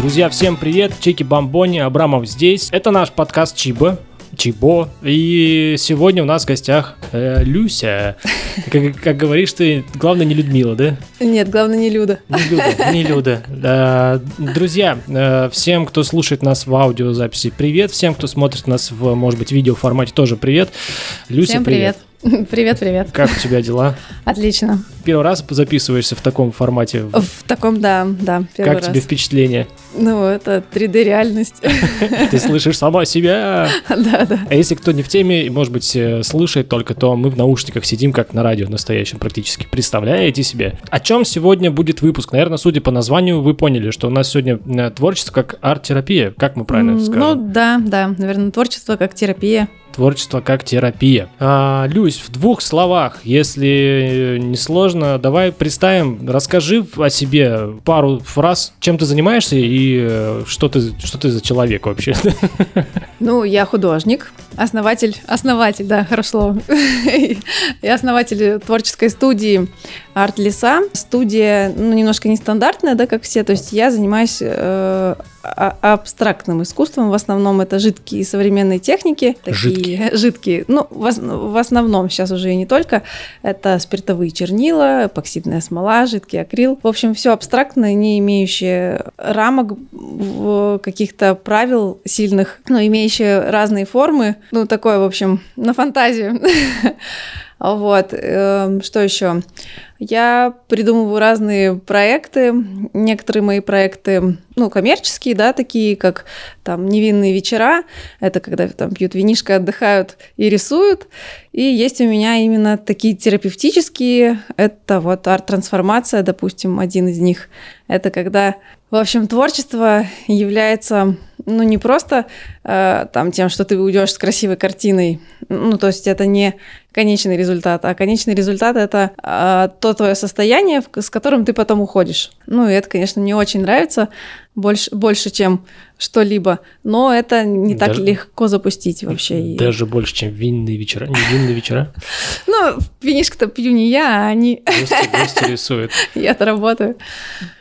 Друзья, всем привет! Чеки Бомбони, Абрамов здесь. Это наш подкаст Чиба. Чибо. И сегодня у нас в гостях э, Люся. Как, как говоришь ты, главное не Людмила, да? Нет, главное не Люда. Не Люда, не Люда. Да. Друзья, э, всем, кто слушает нас в аудиозаписи, привет. Всем, кто смотрит нас в, может быть, видео формате, тоже привет. Люся, Всем привет. Привет, привет. Как у тебя дела? Отлично. Первый раз записываешься в таком формате? В таком, да, да, Как раз. тебе впечатление? Ну, это 3D-реальность. Ты слышишь сама себя. Да, да. А если кто не в теме, может быть, э, слышит только, то мы в наушниках сидим, как на радио настоящем практически. Представляете себе? О чем сегодня будет выпуск? Наверное, судя по названию, вы поняли, что у нас сегодня э, творчество как арт-терапия. Как мы правильно скажем? Ну, да, да. Наверное, творчество как терапия творчество как терапия. А, Люсь, в двух словах, если не сложно, давай представим, расскажи о себе пару фраз, чем ты занимаешься и э, что ты, что ты за человек вообще. Ну, я художник, основатель, основатель, да, хорошо Я основатель творческой студии Арт Леса. Студия, ну, немножко нестандартная, да, как все, то есть я занимаюсь э, абстрактным искусством, в основном это жидкие современные техники. Такие, жидкие? Жидкие, ну, в, основном сейчас уже и не только, это спиртовые чернила, эпоксидная смола, жидкий акрил. В общем, все абстрактное, не имеющее рамок, каких-то правил сильных, но имеющее разные формы. Ну, такое, в общем, на фантазию. Вот, эм, что еще? Я придумываю разные проекты. Некоторые мои проекты, ну, коммерческие, да, такие как там невинные вечера. Это когда там пьют винишко, отдыхают и рисуют. И есть у меня именно такие терапевтические. Это вот арт-трансформация, допустим, один из них. Это когда, в общем, творчество является, ну, не просто э, там тем, что ты уйдешь с красивой картиной. Ну, то есть это не конечный результат, а конечный результат это э, то твое состояние, с которым ты потом уходишь. Ну, и это, конечно, мне очень нравится, больше, больше чем что-либо, но это не даже, так легко запустить вообще. Даже больше, чем винные вечера, не винные вечера? Ну, винишко-то пью не я, а они... Гости рисуют. Я-то работаю.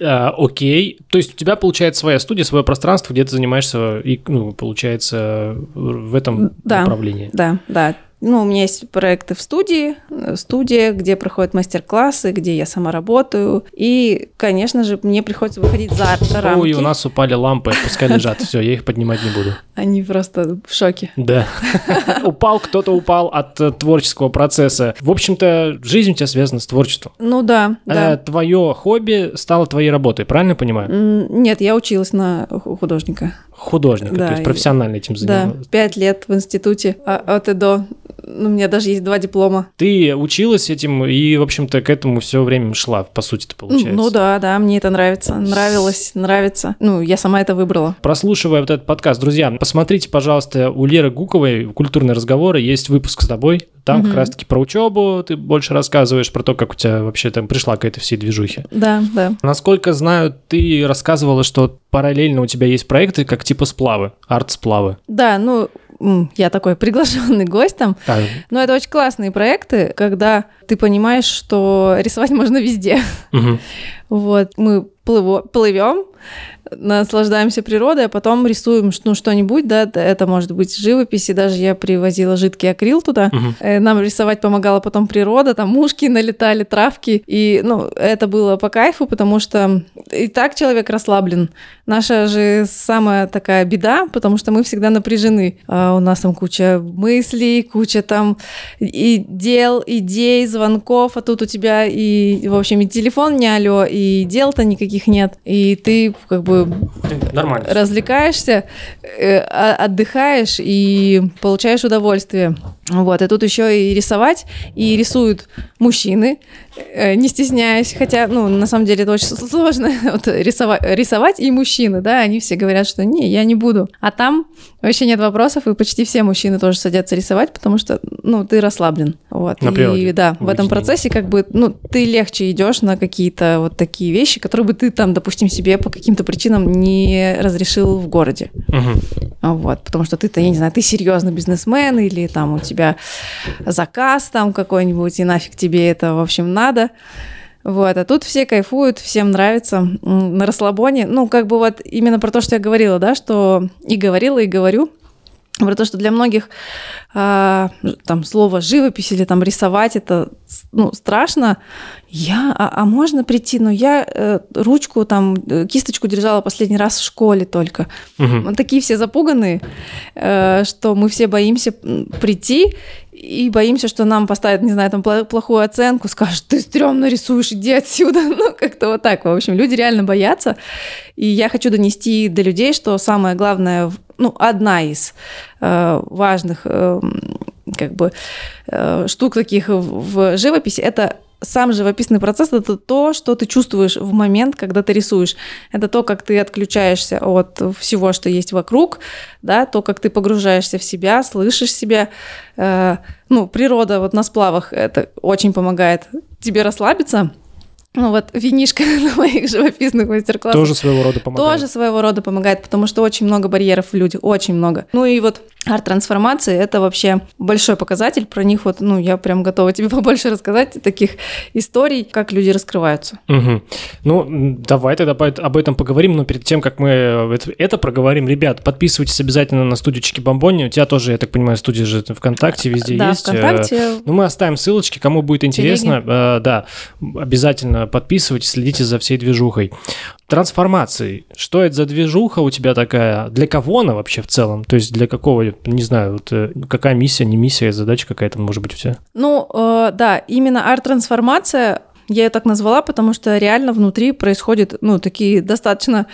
А, окей, то есть у тебя получается своя студия, свое пространство, где ты занимаешься, и, ну, получается, в этом направлении. Да, да, ну, у меня есть проекты в студии, э, студия, где проходят мастер-классы, где я сама работаю. И, конечно же, мне приходится выходить за рамки. Ой, у нас упали лампы, пускай лежат. Все, я их поднимать не буду. Они просто в шоке. Да. Упал, кто-то упал от э, творческого процесса. В общем-то, жизнь у тебя связана с творчеством. Ну да, э, да. Твое хобби стало твоей работой, правильно понимаю? Нет, я училась на художника. Художника, да, то есть профессионально этим занималась. Да, пять лет в институте а, от и до ну, у меня даже есть два диплома. Ты училась этим и, в общем-то, к этому все время шла, по сути это получается. Ну да, да, мне это нравится. Нравилось, нравится. Ну, я сама это выбрала. Прослушивая вот этот подкаст, друзья, посмотрите, пожалуйста, у Леры Гуковой «Культурные разговоры» есть выпуск с тобой. Там угу. как раз-таки про учебу ты больше рассказываешь, про то, как у тебя вообще там пришла к этой всей движухе. Да, да. Насколько знаю, ты рассказывала, что параллельно у тебя есть проекты как типа сплавы, арт-сплавы. Да, ну я такой приглашенный гость там. А. Но это очень классные проекты, когда ты понимаешь, что рисовать можно везде. Угу. Вот, мы плывем, наслаждаемся природой, а потом рисуем ну, что-нибудь, да, это может быть живопись, и даже я привозила жидкий акрил туда. Угу. Нам рисовать помогала потом природа, там мушки налетали, травки, и, ну, это было по кайфу, потому что и так человек расслаблен. Наша же самая такая беда, потому что мы всегда напряжены. А у нас там куча мыслей, куча там и дел, идей, звонков, а тут у тебя и, в общем, и телефон не алё, и дел-то никаких нет, и ты как бы Нормально. развлекаешься, э, отдыхаешь и получаешь удовольствие. Вот, и тут еще и рисовать, и рисуют мужчины, э, не стесняясь, хотя, ну, на самом деле это очень сложно, вот, рисовать, рисовать и мужчины, да, они все говорят, что не, я не буду. А там вообще нет вопросов, и почти все мужчины тоже садятся рисовать, потому что, ну, ты расслаблен. Вот, на и да, в этом процессе как бы, ну, ты легче идешь на какие-то вот такие вещи, которые бы ты там, допустим, себе по каким-то причинам не разрешил в городе. Угу. Вот, потому что ты-то, я не знаю, ты серьезный бизнесмен или там у тебя тебя заказ там какой-нибудь, и нафиг тебе это, в общем, надо. Вот, а тут все кайфуют, всем нравится на расслабоне. Ну, как бы вот именно про то, что я говорила, да, что и говорила, и говорю, про то, что для многих а, там слово живопись или там рисовать это ну, страшно. Я, а, а можно прийти? Но я э, ручку там э, кисточку держала последний раз в школе только. Угу. Такие все запуганные, э, что мы все боимся прийти и боимся, что нам поставят, не знаю, там плохую оценку, скажут, ты стрёмно рисуешь, иди отсюда. Ну, как-то вот так. В общем, люди реально боятся. И я хочу донести до людей, что самое главное, ну, одна из э, важных э, как бы э, штук таких в живописи, это сам живописный процесс это то, что ты чувствуешь в момент, когда ты рисуешь. Это то, как ты отключаешься от всего, что есть вокруг, да, то, как ты погружаешься в себя, слышишь себя. Э, ну, природа вот на сплавах это очень помогает тебе расслабиться. Ну вот винишка на моих живописных мастер-классах. Тоже своего рода помогает. Тоже своего рода помогает, потому что очень много барьеров в людях, очень много. Ну и вот арт-трансформации — это вообще большой показатель. Про них вот, ну, я прям готова тебе побольше рассказать таких историй, как люди раскрываются. Угу. Ну, давай тогда об этом поговорим, но перед тем, как мы это проговорим, ребят, подписывайтесь обязательно на студию Чики Бомбони. У тебя тоже, я так понимаю, студия же ВКонтакте везде да, есть. ВКонтакте. Ну, мы оставим ссылочки, кому будет интересно. Э, да, обязательно подписывайтесь, следите за всей движухой трансформации. Что это за движуха у тебя такая? Для кого она вообще в целом? То есть для какого, не знаю, вот, э, какая миссия, не миссия, задача какая-то может быть у тебя? Ну, э, да, именно арт-трансформация я ее так назвала, потому что реально внутри происходят, ну, такие достаточно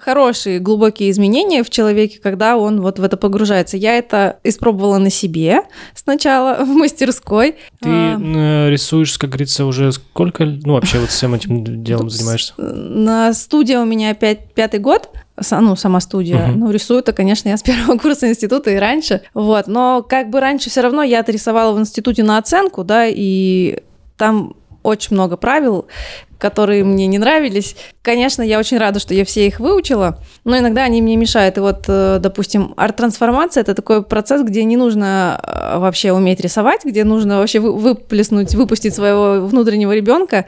хорошие, глубокие изменения в человеке, когда он вот в это погружается. Я это испробовала на себе сначала в мастерской. Ты а... рисуешь, как говорится, уже сколько, ну, вообще вот всем этим делом занимаешься? На студии у меня опять пятый год, ну, сама студия. Uh-huh. Ну, рисую-то, конечно, я с первого курса института и раньше. Вот. Но как бы раньше все равно я-то рисовала в институте на оценку, да, и там очень много правил, которые мне не нравились. Конечно, я очень рада, что я все их выучила, но иногда они мне мешают. И вот, э, допустим, арт-трансформация — это такой процесс, где не нужно э, вообще уметь рисовать, где нужно вообще выплеснуть, выпустить своего внутреннего ребенка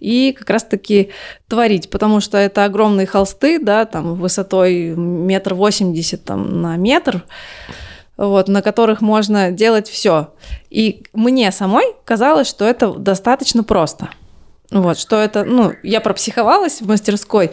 и как раз-таки творить, потому что это огромные холсты, да, там высотой метр восемьдесят там, на метр, вот, на которых можно делать все. И мне самой казалось, что это достаточно просто. Вот, что это, ну, я пропсиховалась в мастерской,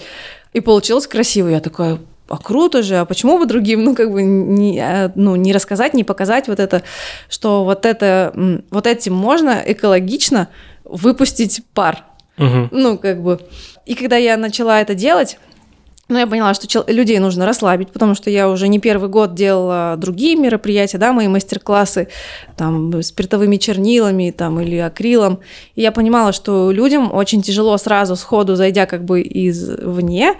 и получилось красиво. Я такая, а круто же, а почему бы другим, ну, как бы, не, а, ну, не рассказать, не показать вот это, что вот это, вот этим можно экологично выпустить пар. Угу. Ну, как бы. И когда я начала это делать, но я поняла, что людей нужно расслабить, потому что я уже не первый год делала другие мероприятия, да, мои мастер-классы там спиртовыми чернилами там или акрилом. И я понимала, что людям очень тяжело сразу сходу, зайдя как бы извне,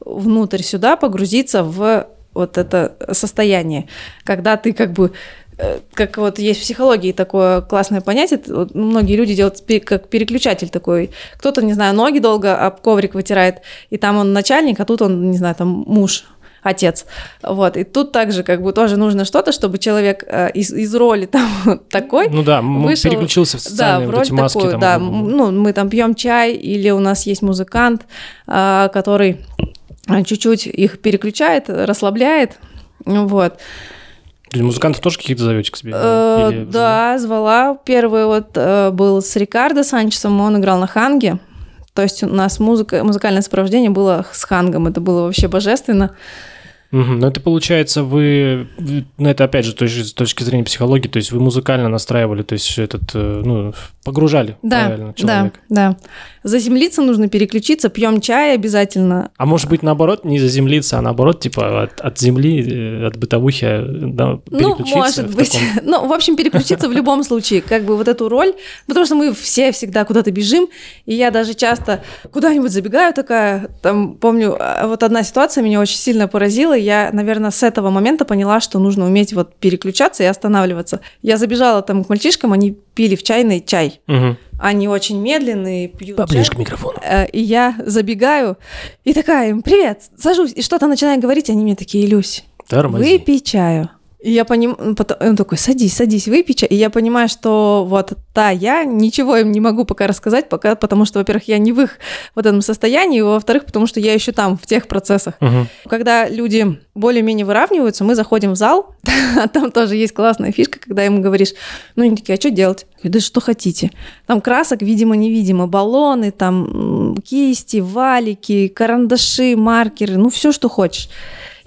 внутрь сюда погрузиться в вот это состояние, когда ты как бы как вот есть в психологии такое классное понятие, вот многие люди делают как переключатель такой. Кто-то, не знаю, ноги долго об коврик вытирает, и там он начальник, а тут он, не знаю, там муж, отец. Вот. И тут также как бы тоже нужно что-то, чтобы человек э, из, из роли там вот такой Ну да, вышел, переключился в социальные да, в роль эти маски. Такую, там, да, ну, мы там пьем чай, или у нас есть музыкант, э, который чуть-чуть их переключает, расслабляет. Вот. То есть музыкантов тоже каких-то зовете к себе? Э, Или... Да, звала. Первый вот э, был с Рикардо Санчесом, он играл на ханге. То есть у нас музыка, музыкальное сопровождение было с хангом, это было вообще божественно. Угу. Но это получается, вы, ну это опять же то есть, с точки зрения психологии, то есть вы музыкально настраивали, то есть этот, э, ну, погружали да, правильно человека. Да, да. Заземлиться нужно, переключиться, пьем чай обязательно. А может быть наоборот, не заземлиться, а наоборот, типа от, от земли, э, от бытовухи да, переключиться? Ну, может быть. Таком... Ну, в общем, переключиться в любом случае, как бы вот эту роль, потому что мы все всегда куда-то бежим, и я даже часто куда-нибудь забегаю такая, там, помню, а, вот одна ситуация меня очень сильно поразила, я, наверное, с этого момента поняла, что нужно уметь вот переключаться и останавливаться. Я забежала там к мальчишкам, они пили в чайный чай. Угу. Они очень медленные, пьют Поближе чай. к микрофону. Э, и я забегаю, и такая им, привет, сажусь, и что-то начинаю говорить, они мне такие, Илюсь, Тормози. выпей чаю. И я понимаю, он такой, садись, садись, выпей чай. И я понимаю, что вот да, я ничего им не могу пока рассказать, пока, потому что, во-первых, я не в их вот этом состоянии, во-вторых, потому что я еще там, в тех процессах. Мгм. Когда люди более-менее выравниваются, мы заходим в зал, а там тоже есть классная фишка, когда ему говоришь, ну, они такие, а что делать? Я говорю, да что хотите. Там красок, видимо-невидимо, баллоны, там кисти, валики, карандаши, маркеры, ну, все, что хочешь.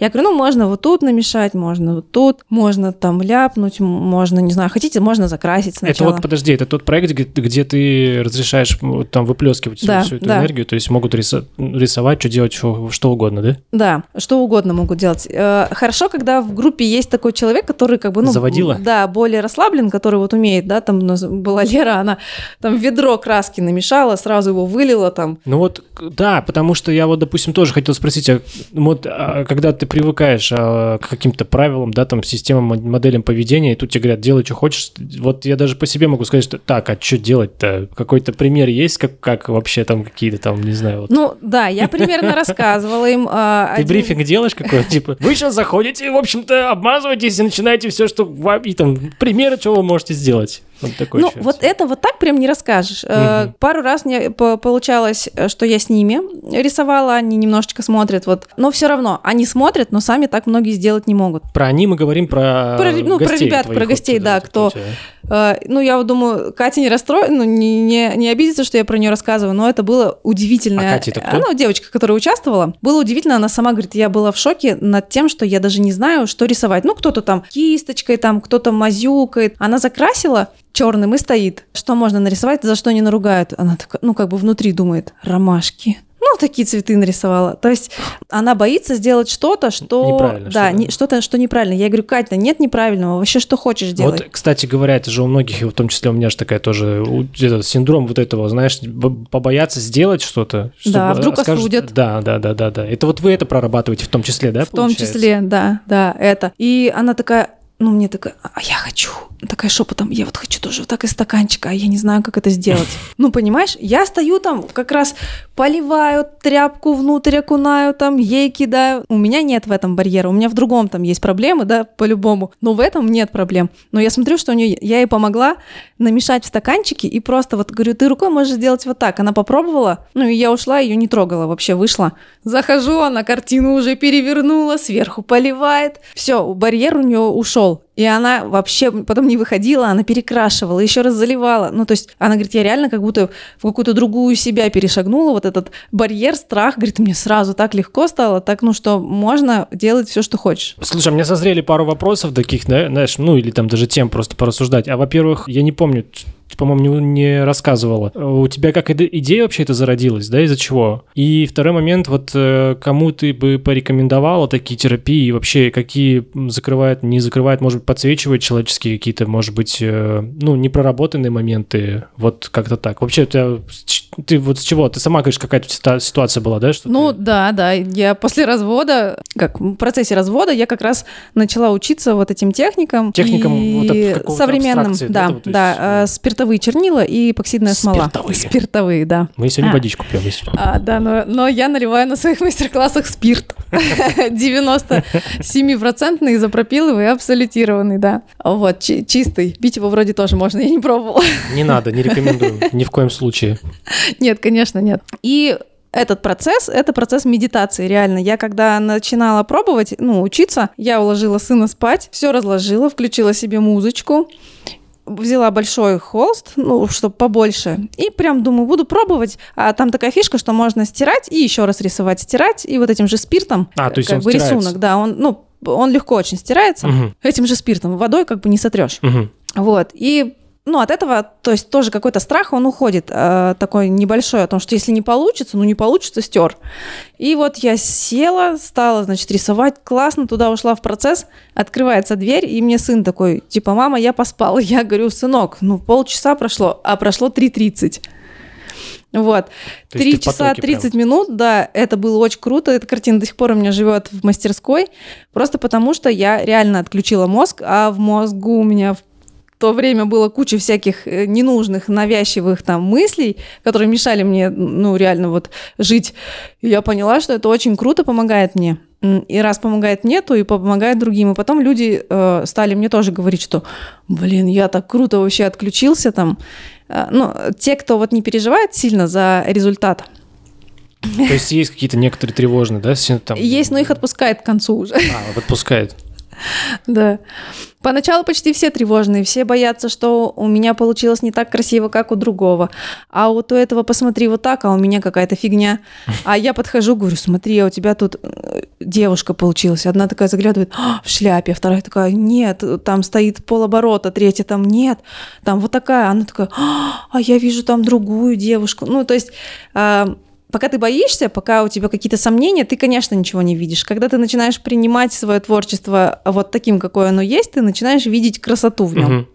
Я говорю, ну, можно вот тут намешать, можно вот тут, можно там ляпнуть, можно, не знаю, хотите, можно закрасить Это сначала. вот, подожди, это тот проект, где, где ты разрешаешь там выплескивать всю- Да, всю эту да. энергию, то есть могут риса- рисовать, что делать, что, что угодно, да? Да, что угодно могут делать. Э, Хорошо, когда в группе есть такой человек, который как бы, ну, Заводила? Да, более расслаблен, который вот умеет, да, там у нас была Лера, она там ведро краски намешала, сразу его вылила там. Ну вот, да, потому что я вот, допустим, тоже хотел спросить, а вот а, когда ты привыкаешь а, к каким-то правилам, да, там, системам, мод- моделям поведения, и тут тебе говорят, делай, что хочешь, вот я даже по себе могу сказать, что так, а что делать-то? Какой-то пример есть, как, как вообще там какие-то там, не знаю, вот. Ну, да, я примерно рассказывала им. а, Ты брифинг делаешь какой-то, типа, вы сейчас заходите, в общем-то, обмазываетесь и начинаете все, что вам, и там, примеры, что вы можете сделать. Вот такой Ну, вот это вот так прям не расскажешь. Мгм. Пару раз мне по- получалось, что я с ними рисовала, они немножечко смотрят, вот. Но все равно, они смотрят, но сами так многие сделать не могут. Про они мы говорим про Про- ну, про ребят, про гостей, да, кто- тебя. Э, Ну, я вот думаю, Катя не расстроена, ну, не, не, не обидится, что я про нее рассказываю, но это было удивительно. А Катя это кто? Она девочка, которая участвовала. Было удивительно, она сама говорит, я была в шоке над тем, что я даже не знаю, что рисовать. Ну, кто-то там кисточкой, там кто-то мазюкает. Она закрасила черным и стоит. Что можно нарисовать, за что не наругают? Она такая, ну, как бы внутри думает, ромашки. Ну, такие цветы нарисовала. То есть она боится сделать что-то, что... Неправильно Да, что-то. не- что неправильно. Я говорю, Катя, нет неправильного, вообще что хочешь делать. Вот, кстати говоря, это же у многих, и в том числе у меня же такая тоже этот синдром вот этого, знаешь, побояться сделать что-то. Да, вдруг скажут- осудят. Да, да, да, да, да. Это вот вы это прорабатываете в том числе, да? В том получается? числе, да, да, это. И она такая, ну, мне такая, а я хочу. Такая шепотом, я вот хочу тоже вот так из стаканчика, а я не знаю, как это сделать. Ну, понимаешь, я стою там, как раз поливаю тряпку внутрь, окунаю там, ей кидаю. У меня нет в этом барьера, у меня в другом там есть проблемы, да, по-любому. Но в этом нет проблем. Но я смотрю, что у нее, я ей помогла намешать в стаканчике и просто вот говорю, ты рукой можешь сделать вот так. Она попробовала, ну и я ушла, ее не трогала, вообще вышла. Захожу, она картину уже перевернула, сверху поливает. Все, барьер у нее ушел. all И она вообще потом не выходила, она перекрашивала, еще раз заливала. Ну, то есть она говорит, я реально как будто в какую-то другую себя перешагнула, вот этот барьер, страх. Говорит, мне сразу так легко стало, так, ну что, можно делать все, что хочешь. Слушай, у меня созрели пару вопросов таких, знаешь, ну или там даже тем просто порассуждать. А во-первых, я не помню, по-моему, не, не рассказывала. У тебя как иде- идея вообще это зародилась, да, из-за чего? И второй момент, вот э, кому ты бы порекомендовала такие терапии, вообще какие закрывают, не закрывают, может быть, подсвечивают человеческие какие-то, может быть, э, ну, непроработанные моменты, вот как-то так. Вообще, ч- ты вот с чего? Ты сама говоришь, какая-то ситуа- ситуация была, да? Что Ну ты- да, да, я после развода, как в процессе развода, я как раз начала учиться вот этим техникам. Техникам и вот современным, да, да, вот, да, есть, э, спиртовые чернила и эпоксидная смола. Спиртовые. Спиртовые, да. Мы сегодня А. водичку пьем, если. А, да, но, но я наливаю на своих мастер-классах спирт. 97% изопропиловый абсолютированный, да. Вот, чи- чистый. Пить его вроде тоже можно, я не пробовала. Не надо, не рекомендую, ни в коем случае. Нет, конечно, нет. И этот процесс, это процесс медитации, реально. Я когда начинала пробовать, ну, учиться, я уложила сына спать, все разложила, включила себе музычку, взяла большой холст, ну, чтобы побольше, и прям думаю, буду пробовать. А там такая фишка, что можно стирать и еще раз рисовать, стирать, и вот этим же спиртом, А, то есть как бы стирается. рисунок, да, он, ну, он легко очень стирается, Мгм, этим же спиртом, водой как бы не сотрешь. мгм. Вот. И ну, от этого, то есть тоже какой-то страх, он уходит, э, такой небольшой, о том, что если не получится, ну не получится, стер. И вот я села, стала, значит, рисовать, классно, туда ушла в процесс, открывается дверь, и мне сын такой, типа, мама, я поспал. Я говорю, сынок, ну полчаса прошло, а прошло 3.30. Вот. Три часа потоке 30 минут, да, это было очень круто. Эта картина до сих пор у меня живет в мастерской, просто потому что я реально отключила мозг, а в мозгу у меня в то время было куча всяких э, ненужных, навязчивых там мыслей, которые мешали мне, ну, реально вот жить. И я поняла, что это очень круто помогает мне. И раз помогает мне, то и помогает другим. И потом люди э, стали мне тоже говорить, что, блин, я так круто вообще отключился там. Э, ну, те, кто вот не переживает сильно за результат, то есть есть какие-то некоторые тревожные, да? Там... Есть, но их отпускает к концу уже. А, отпускает. Да. Поначалу почти все тревожные, все боятся, что у меня получилось не так красиво, как у другого. А вот у этого посмотри вот так, а у меня какая-то фигня. А я подхожу, говорю, смотри, а у тебя тут э, девушка получилась. Одна такая заглядывает «А, в шляпе, вторая такая, нет, там стоит полоборота, третья там нет, там вот такая. Она такая, а я вижу там другую девушку. Ну, то есть а, пока ты боишься, пока у тебя какие-то сомнения, ты, конечно, ничего не видишь. Когда ты начинаешь принимать свое творчество вот таким, какое оно есть, ты начинаешь видеть красоту в нем. Угу.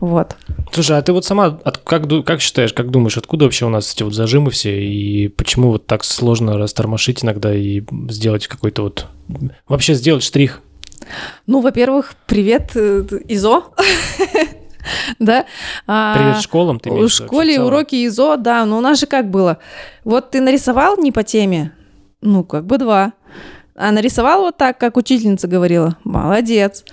Вот. Слушай, а ты вот сама от, как, как считаешь, как думаешь, откуда вообще у нас эти вот зажимы все, и почему вот так сложно растормошить иногда и сделать какой-то вот... Вообще сделать штрих? Ну, во-первых, привет, э, ИЗО. да. А, Привет школам ты В школе уроки ИЗО, да, но у нас же как было? Вот ты нарисовал не по теме, ну, как бы два. А нарисовал вот так, как учительница говорила, молодец.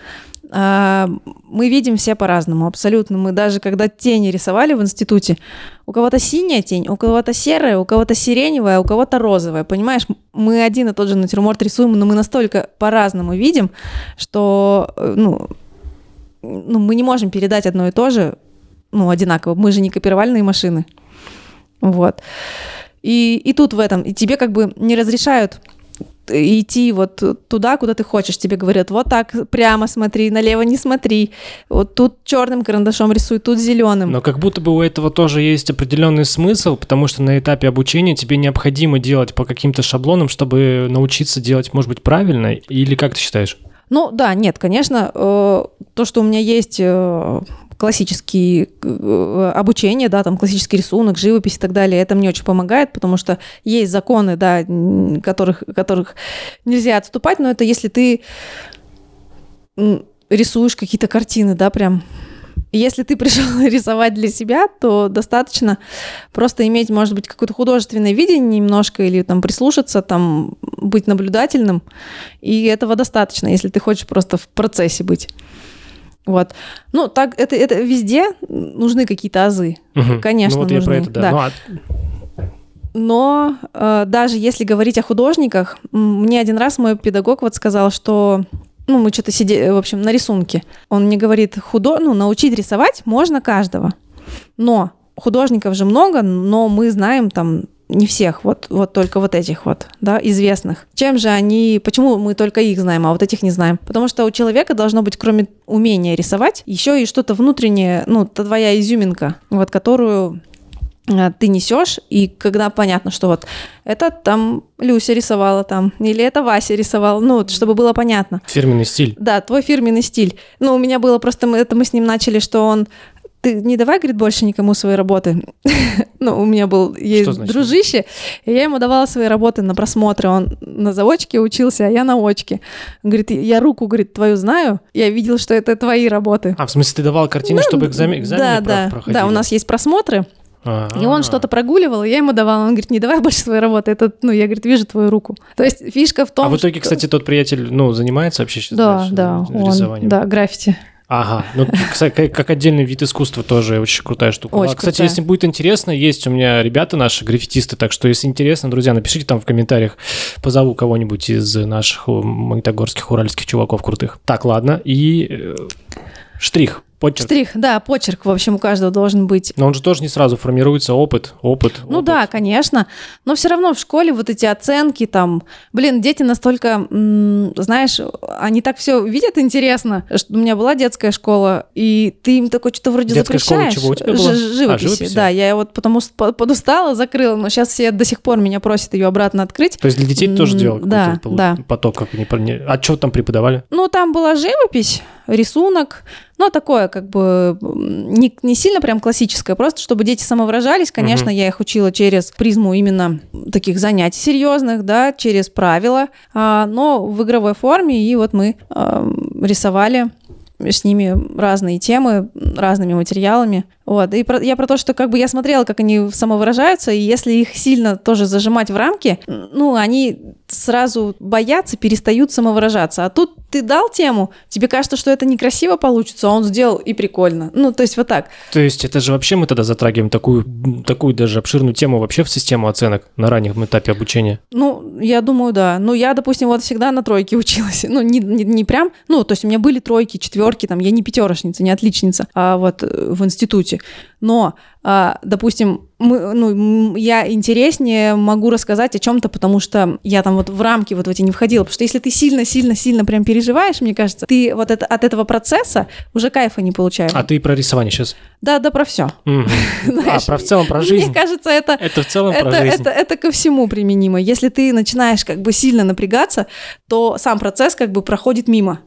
А, мы видим все по-разному, абсолютно. Мы даже когда тени рисовали в институте, у кого-то синяя тень, у кого-то серая, у кого-то сиреневая, у кого-то розовая. Понимаешь, мы один и тот же натюрморт рисуем, но мы настолько по-разному видим, что, э, ну, ну, мы не можем передать одно и то же, ну, одинаково. Мы же не копировальные машины. Вот. И, и тут в этом, и тебе как бы не разрешают идти вот туда, куда ты хочешь. Тебе говорят, вот так прямо смотри, налево не смотри. Вот тут черным карандашом рисуй, тут зеленым. Но как будто бы у этого тоже есть определенный смысл, потому что на этапе обучения тебе необходимо делать по каким-то шаблонам, чтобы научиться делать, может быть, правильно. Или как ты считаешь? Ну да, нет, конечно, э, то, что у меня есть э, классические э, обучение, да, там классический рисунок, живопись и так далее, это мне очень помогает, потому что есть законы, да, которых, которых нельзя отступать, но это если ты рисуешь какие-то картины, да, прям если ты пришел рисовать для себя, то достаточно просто иметь, может быть, какое-то художественное видение немножко или там прислушаться, там быть наблюдательным. И этого достаточно, если ты хочешь просто в процессе быть. Вот. Ну, так, это, это везде нужны какие-то азы. Угу. Конечно, ну, вот нужны. Я про это, да. да. Ну, а... Но э, даже если говорить о художниках, мне один раз мой педагог вот сказал, что ну, мы что-то сидели, в общем, на рисунке. Он мне говорит, худо... ну, научить рисовать можно каждого. Но художников же много, но мы знаем там не всех, вот, вот только вот этих вот, да, известных. Чем же они, почему мы только их знаем, а вот этих не знаем? Потому что у человека должно быть, кроме умения рисовать, еще и что-то внутреннее, ну, твоя изюминка, вот, которую Э, ты несешь, и когда понятно, что вот это там Люся рисовала там, или это Вася рисовал, ну, чтобы было понятно. Фирменный стиль. Да, твой фирменный стиль. Ну, у меня было просто, мы, это мы с ним начали, что он ты не давай, говорит, больше никому свои работы. ну, у меня был есть дружище, и я ему давала свои работы на просмотры. Он на заочке учился, а я на очке. Он говорит, я руку, говорит, твою знаю, я видел, что это твои работы. А, в смысле, ты давал картины, ну, чтобы экзамен, экзамены да, да, Да, у нас есть просмотры, а-а-а. И он что-то прогуливал, и я ему давала. Он говорит, не давай больше своей работы. Это, ну, я, говорит, вижу твою руку. То есть фишка в том, А в итоге, что... кстати, тот приятель, ну, занимается вообще сейчас да, да, рисованием? Он, да, граффити. Ага, ну, кстати, как отдельный вид искусства тоже очень крутая штука. Очень а, кстати, крутая. если будет интересно, есть у меня ребята наши, граффитисты, так что, если интересно, друзья, напишите там в комментариях, позову кого-нибудь из наших магнитогорских, уральских чуваков крутых. Так, ладно, и э, штрих. Почерк. Штрих, да, почерк, в общем, у каждого должен быть. Но он же тоже не сразу формируется, опыт, опыт. Ну опыт. да, конечно. Но все равно в школе вот эти оценки там, блин, дети настолько, знаешь, они так все видят интересно. Что у меня была детская школа, и ты им такой что-то вроде детская запрещаешь. Школа чего у тебя была? Ж- живописи. А, живописи. Да, я вот потому что подустала, закрыла, но сейчас все до сих пор меня просят ее обратно открыть. То есть для детей тоже делал да, да. поток, как не, а что там преподавали? Ну, там была живопись, рисунок, но такое как бы не, не сильно прям классическое, просто чтобы дети самовыражались. Конечно, угу. я их учила через призму именно таких занятий серьезных, да, через правила, а, но в игровой форме. И вот мы а, рисовали с ними разные темы, разными материалами. Вот. И про, я про то, что как бы я смотрела, как они самовыражаются, и если их сильно тоже зажимать в рамки, ну, они сразу боятся, перестают самовыражаться. А тут ты дал тему, тебе кажется, что это некрасиво получится, а он сделал и прикольно. Ну, то есть вот так. То есть это же вообще мы тогда затрагиваем такую, такую даже обширную тему вообще в систему оценок на раннем этапе обучения? Ну, я думаю, да. Ну, я, допустим, вот всегда на тройке училась. Ну, не, не, не прям, ну, то есть у меня были тройки, четверки, там, я не пятерошница, не отличница, а вот э, в институте. Но а, допустим, мы, ну, я интереснее могу рассказать о чем-то, потому что я там вот в рамки вот в эти не входила. Потому что если ты сильно-сильно-сильно прям переживаешь, мне кажется, ты вот это, от этого процесса уже кайфа не получаешь. А ты про рисование сейчас? Да, да, про все. А, про в целом про жизнь. Мне кажется, это... Это в целом про жизнь. Это, это ко всему применимо. Если ты начинаешь как бы сильно напрягаться, то сам процесс как бы проходит мимо.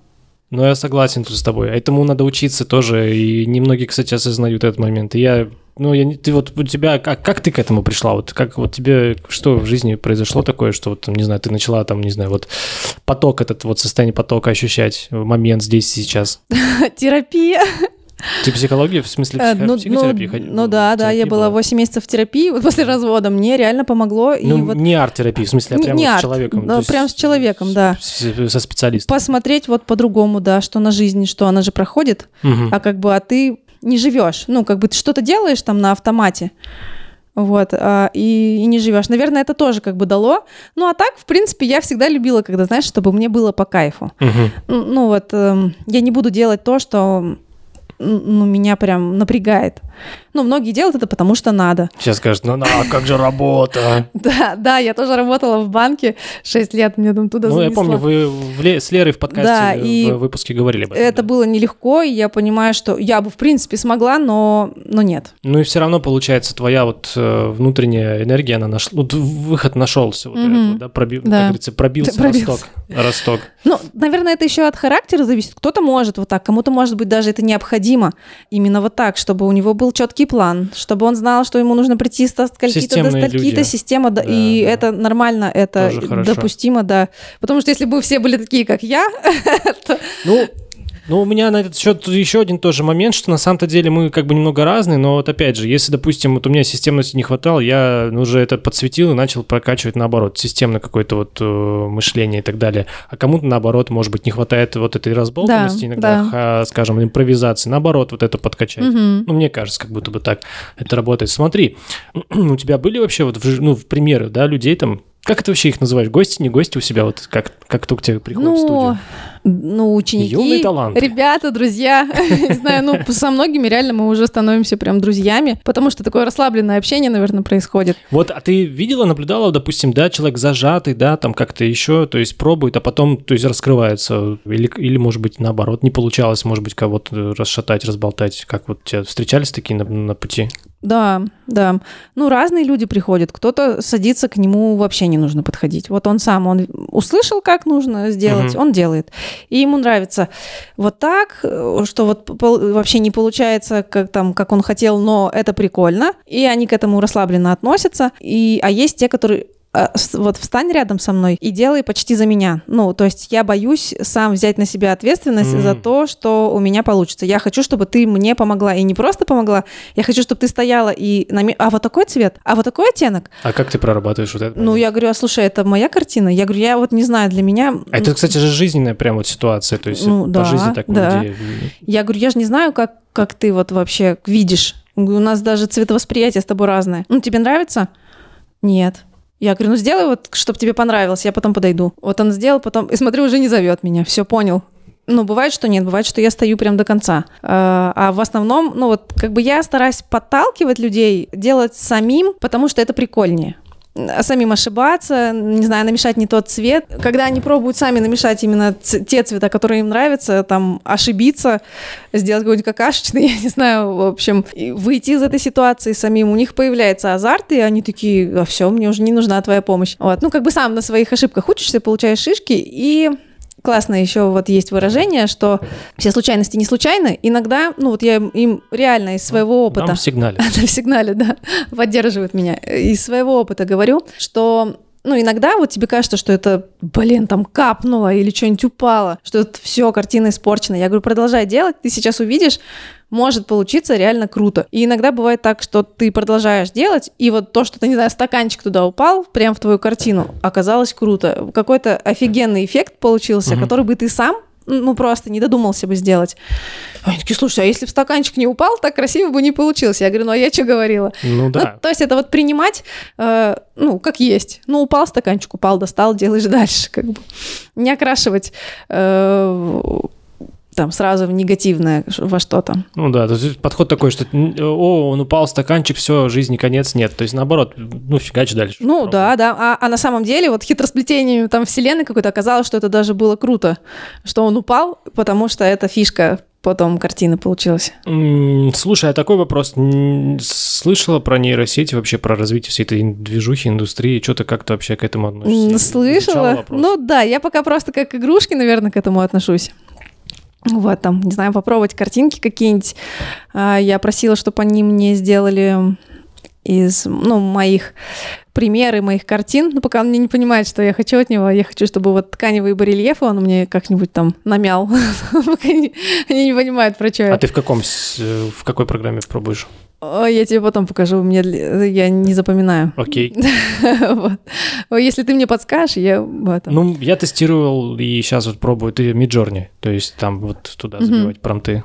Ну, я согласен тут с тобой. Этому надо учиться тоже, и немногие, кстати, осознают этот момент. И я ну, я, ты вот у тебя, как, как ты к этому пришла? Вот как вот тебе, что в жизни произошло такое, что вот, не знаю, ты начала там, не знаю, вот поток этот, вот состояние потока ощущать, момент здесь сейчас? Терапия. Ты психологию, в смысле э, ну, психотерапии? Ну, ну да, да, я была 8 месяцев в терапии, вот после развода мне реально помогло. Ну, и вот... не арт-терапии, в смысле, а прямо не с арт, человеком. Да, прям с человеком, да. Со специалистом. Посмотреть вот по-другому, да, что на жизни, что она же проходит, угу. а как бы, а ты не живешь. Ну, как бы ты что-то делаешь там на автомате, вот, а, и, и не живешь. Наверное, это тоже как бы дало. Ну, а так, в принципе, я всегда любила, когда, знаешь, чтобы мне было по кайфу. Угу. Ну, вот, э, я не буду делать то, что ну, меня прям напрягает. Ну, многие делают это потому, что надо. Сейчас скажут, ну, а как же работа? Да, да, я тоже работала в банке 6 лет, мне там туда Ну, я помню, вы с Лерой в подкасте в выпуске говорили об этом. Это было нелегко, и я понимаю, что я бы, в принципе, смогла, но, нет. Ну, и все равно, получается, твоя вот э, внутренняя энергия, она нашла, выход нашелся, вот этот, да, пробил, как говорится, пробился росток. Росток. Ну, наверное, это еще от характера зависит. Кто-то может вот так, кому-то, может быть, даже это необходимо. Именно вот так, чтобы у него был четкий план, чтобы он знал, что ему нужно прийти с скольки-то до скольки-то, система, да, и да. это нормально, это допустимо, да. Потому что если бы все были такие, как я, то... Ну, ну, у меня на этот счет еще один тоже момент, что на самом-то деле мы как бы немного разные, но вот опять же, если, допустим, вот у меня системности не хватало, я уже это подсветил и начал прокачивать наоборот, системное какое-то вот э, мышление и так далее. А кому-то наоборот, может быть, не хватает вот этой разболтанности да, иногда, да. Скажем, импровизации, наоборот, вот это подкачать. Угу. Ну, мне кажется, как будто бы так это работает. Смотри, у тебя были вообще вот, в, ну, в примеры, да, людей там, как это вообще их называешь? Гости, не гости у себя? Вот как, как только тебе приходят ну, в студию? Ну, ученики, Юный талант. ребята, друзья. Не знаю, ну, со многими реально мы уже становимся прям друзьями, потому что такое расслабленное общение, наверное, происходит. Вот, а ты видела, наблюдала, допустим, да, человек зажатый, да, там как-то еще, то есть пробует, а потом, то есть раскрывается, или, или может быть, наоборот, не получалось, может быть, кого-то расшатать, разболтать, как вот тебя встречались такие на, на пути? Да, да. Ну, разные люди приходят. Кто-то садится к нему, вообще не нужно подходить. Вот он сам, он услышал, как нужно сделать, угу. он делает. И ему нравится вот так, что вот вообще не получается, как, там, как он хотел, но это прикольно. И они к этому расслабленно относятся. И, а есть те, которые вот встань рядом со мной и делай почти за меня. Ну, то есть я боюсь сам взять на себя ответственность mm. за то, что у меня получится. Я хочу, чтобы ты мне помогла. И не просто помогла, я хочу, чтобы ты стояла и... На... А вот такой цвет? А вот такой оттенок? А как ты прорабатываешь вот это? Ну, я говорю, а слушай, это моя картина? Я говорю, я вот не знаю, для меня... А это, кстати же, жизненная прям вот ситуация. То есть ну, по да, жизни так да. людей... Я говорю, я же не знаю, как, как ты вот вообще видишь. У нас даже цветовосприятие с тобой разное. Ну, тебе нравится? Нет. Я говорю, ну сделай вот, чтобы тебе понравилось, я потом подойду. Вот он сделал, потом, и смотрю, уже не зовет меня, все понял. Ну, бывает, что нет, бывает, что я стою прям до конца. А, а в основном, ну вот, как бы я стараюсь подталкивать людей, делать самим, потому что это прикольнее самим ошибаться, не знаю, намешать не тот цвет. Когда они пробуют сами намешать именно те цвета, которые им нравятся, там, ошибиться, сделать какой-нибудь какашечный, я не знаю, в общем, выйти из этой ситуации самим, у них появляется азарт, и они такие, а все, мне уже не нужна твоя помощь. Вот. Ну, как бы сам на своих ошибках учишься, получаешь шишки, и классно еще вот есть выражение, что все случайности не случайны. Иногда, ну вот я им реально из своего опыта... Нам в сигнале. в сигнале, да, поддерживают меня. Из своего опыта говорю, что ну, иногда вот тебе кажется, что это, блин, там капнуло или что-нибудь упало, что это все, картина испорчена. Я говорю, продолжай делать, ты сейчас увидишь, может получиться реально круто. И иногда бывает так, что ты продолжаешь делать, и вот то, что ты, не знаю, стаканчик туда упал, прям в твою картину, оказалось круто. Какой-то офигенный эффект получился, угу. который бы ты сам ну, просто не додумался бы сделать. Они такие, слушай, а если бы стаканчик не упал, так красиво бы не получилось. Я говорю, ну, а я что говорила? Ну, да. Ну, то есть это вот принимать, э, ну, как есть. Ну, упал стаканчик, упал, достал, делаешь дальше, как бы. Не окрашивать э, там сразу в негативное во что-то. Ну да, то есть подход такой, что о, он упал, стаканчик, все, жизни конец, нет. То есть наоборот, ну фигач дальше. Ну правда. да, да. А, а на самом деле вот хитросплетением там вселенной какой-то оказалось, что это даже было круто, что он упал, потому что это фишка потом картины получилась. Слушай, а такой вопрос. Слышала про нейросети, вообще про развитие всей этой движухи, индустрии? Что-то как-то вообще к этому относишься? Слышала. Ну да, я пока просто как игрушки, наверное, к этому отношусь. Вот, там, не знаю, попробовать картинки какие-нибудь. А, я просила, чтобы они мне сделали из, ну, моих примеры моих картин, но пока он мне не понимает, что я хочу от него. Я хочу, чтобы вот тканевые барельефы он мне как-нибудь там намял. Они не понимают, про что А ты в каком, в какой программе пробуешь? Я тебе потом покажу, мне я не запоминаю. Окей. вот. Если ты мне подскажешь, я этом. Ну, я тестировал и сейчас вот пробую. Ты Миджорни, то есть там вот туда забивать промты.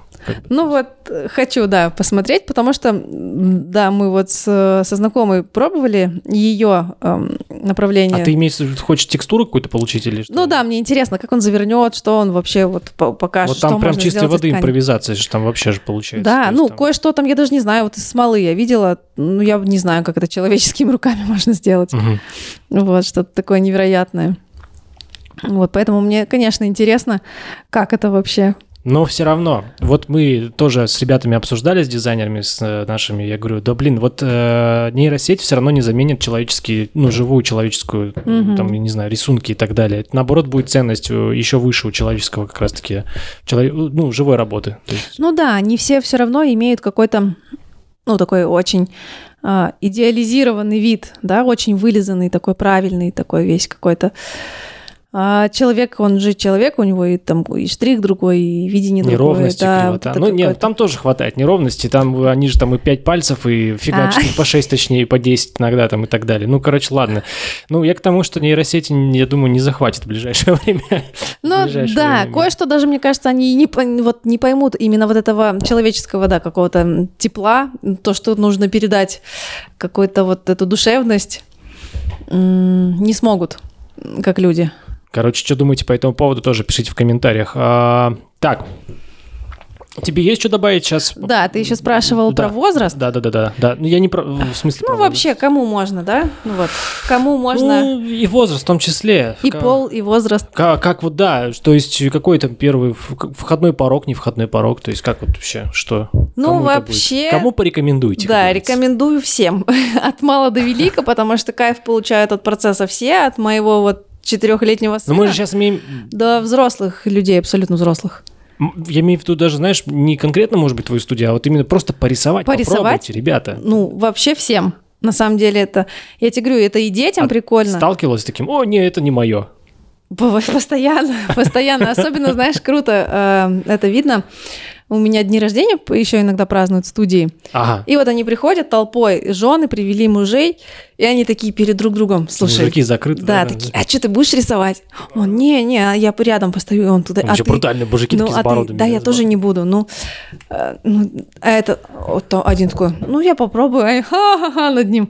Ну вот, хочу, да, посмотреть, потому что, да, мы вот с, со знакомой пробовали ее эм, направление. А ты имеешь в виду, хочешь текстуру какую-то получить или что? Ну да, мне интересно, как он завернет, что он вообще вот покажет, Вот там что прям чистой воды импровизация же там вообще же получается. Да, ну кое-что там я даже не знаю, вот смолы я видела, ну я не знаю, как это человеческими руками можно сделать. Угу. Вот, что-то такое невероятное. Вот, поэтому мне, конечно, интересно, как это вообще но все равно, вот мы тоже с ребятами обсуждали, с дизайнерами, с э, нашими, я говорю, да блин, вот э, нейросеть все равно не заменит человеческие, ну, живую человеческую, mm-hmm. там, я не знаю, рисунки и так далее. Это, наоборот, будет ценность еще выше у человеческого как раз-таки, человек, ну, живой работы. Есть... Ну да, не все все равно имеют какой-то, ну, такой очень э, идеализированный вид, да, очень вылизанный, такой правильный, такой весь какой-то а человек, он же человек, у него и там и штрих другой, и видение Неровности другое. Неровности да, Ну нет, там тоже хватает неровности, там они же там и 5 пальцев, и фигачат а. по 6, точнее, и по 10 иногда там и так далее. Ну, короче, ладно. Ну, я к тому, что нейросети, я думаю, не захватит в ближайшее время. Ну, да, кое-что даже, мне кажется, они не, вот, не поймут именно вот этого человеческого, да, какого-то тепла, то, что нужно передать, какую-то вот эту душевность, не смогут, как люди. Короче, что думаете по этому поводу, тоже пишите в комментариях. А, так, Тебе есть что добавить сейчас? Да, ты еще спрашивал да. про возраст. Да, да, да, да, да. Ну я не про, в смысле. Ну вообще, кому можно, да? Ну вот, кому можно. Ну и возраст в том числе. И как, пол, и возраст. Как, как вот да, то есть какой там первый входной порог, не входной порог, то есть как вот вообще что? Ну кому вообще. Кому порекомендуете? Да, рекомендую всем, от мала до велика, потому что кайф получают от процесса все, от моего вот четырехлетнего сына. Но мы же сейчас имеем... Да, взрослых людей, абсолютно взрослых. Я имею в виду даже, знаешь, не конкретно, может быть, твою студию, а вот именно просто порисовать. Порисовать? Попробуйте, ребята. Ну, вообще всем. На самом деле это... Я тебе говорю, это и детям а прикольно. Сталкивалась с таким, о, не, это не мое. Постоянно, постоянно. Особенно, знаешь, круто э, это видно у меня дни рождения еще иногда празднуют в студии. Ага. И вот они приходят толпой, жены привели мужей, и они такие перед друг другом, слушай. Мужики закрыты. Да, да такие, а что ты будешь рисовать? Он, не, не, а я рядом постою, он туда. Там а еще ты... брутальные мужики ну, такие а с бородами. Ты... Да, я тоже не буду. Ну, э, ну а это, вот один такой, ну я попробую, ха-ха-ха над ним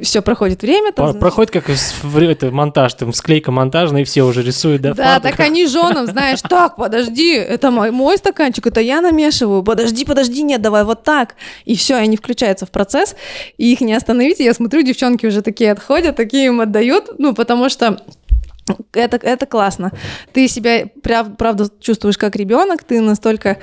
все проходит время. Там, Проходит как это, монтаж, там склейка монтажная, и все уже рисуют, да? Да, так они женам, знаешь, так, подожди, это мой, мой стаканчик, это я намешиваю, подожди, подожди, нет, давай вот так. И все, они включаются в процесс, и их не остановить. Я смотрю, девчонки уже такие отходят, такие им отдают, ну, потому что это, это классно. Ты себя, прав, правда, чувствуешь как ребенок, ты настолько,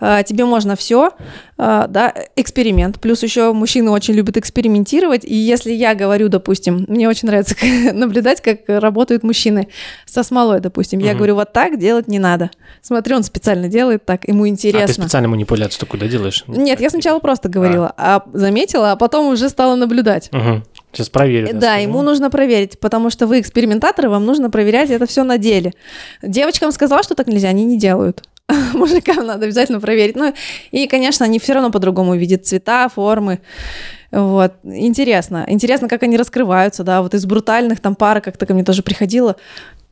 э, тебе можно все, э, да, эксперимент. Плюс еще мужчины очень любят экспериментировать, и если я говорю, допустим, мне очень нравится наблюдать, как работают мужчины со смолой, допустим, я говорю, вот так делать не надо. Смотри, он специально делает так, ему интересно. А ты специально манипуляцию куда делаешь? Нет, я сначала просто говорила, а, а заметила, а потом уже стала наблюдать. Угу. Сейчас проверит. Да, ему нужно проверить, потому что вы экспериментаторы, вам нужно проверять это все на деле. Девочкам сказала, что так нельзя, они не делают. Мужикам надо обязательно проверить. Ну, и, конечно, они все равно по-другому видят цвета, формы. Вот. Интересно. Интересно, как они раскрываются, да. Вот из брутальных там пара как-то ко мне тоже приходила.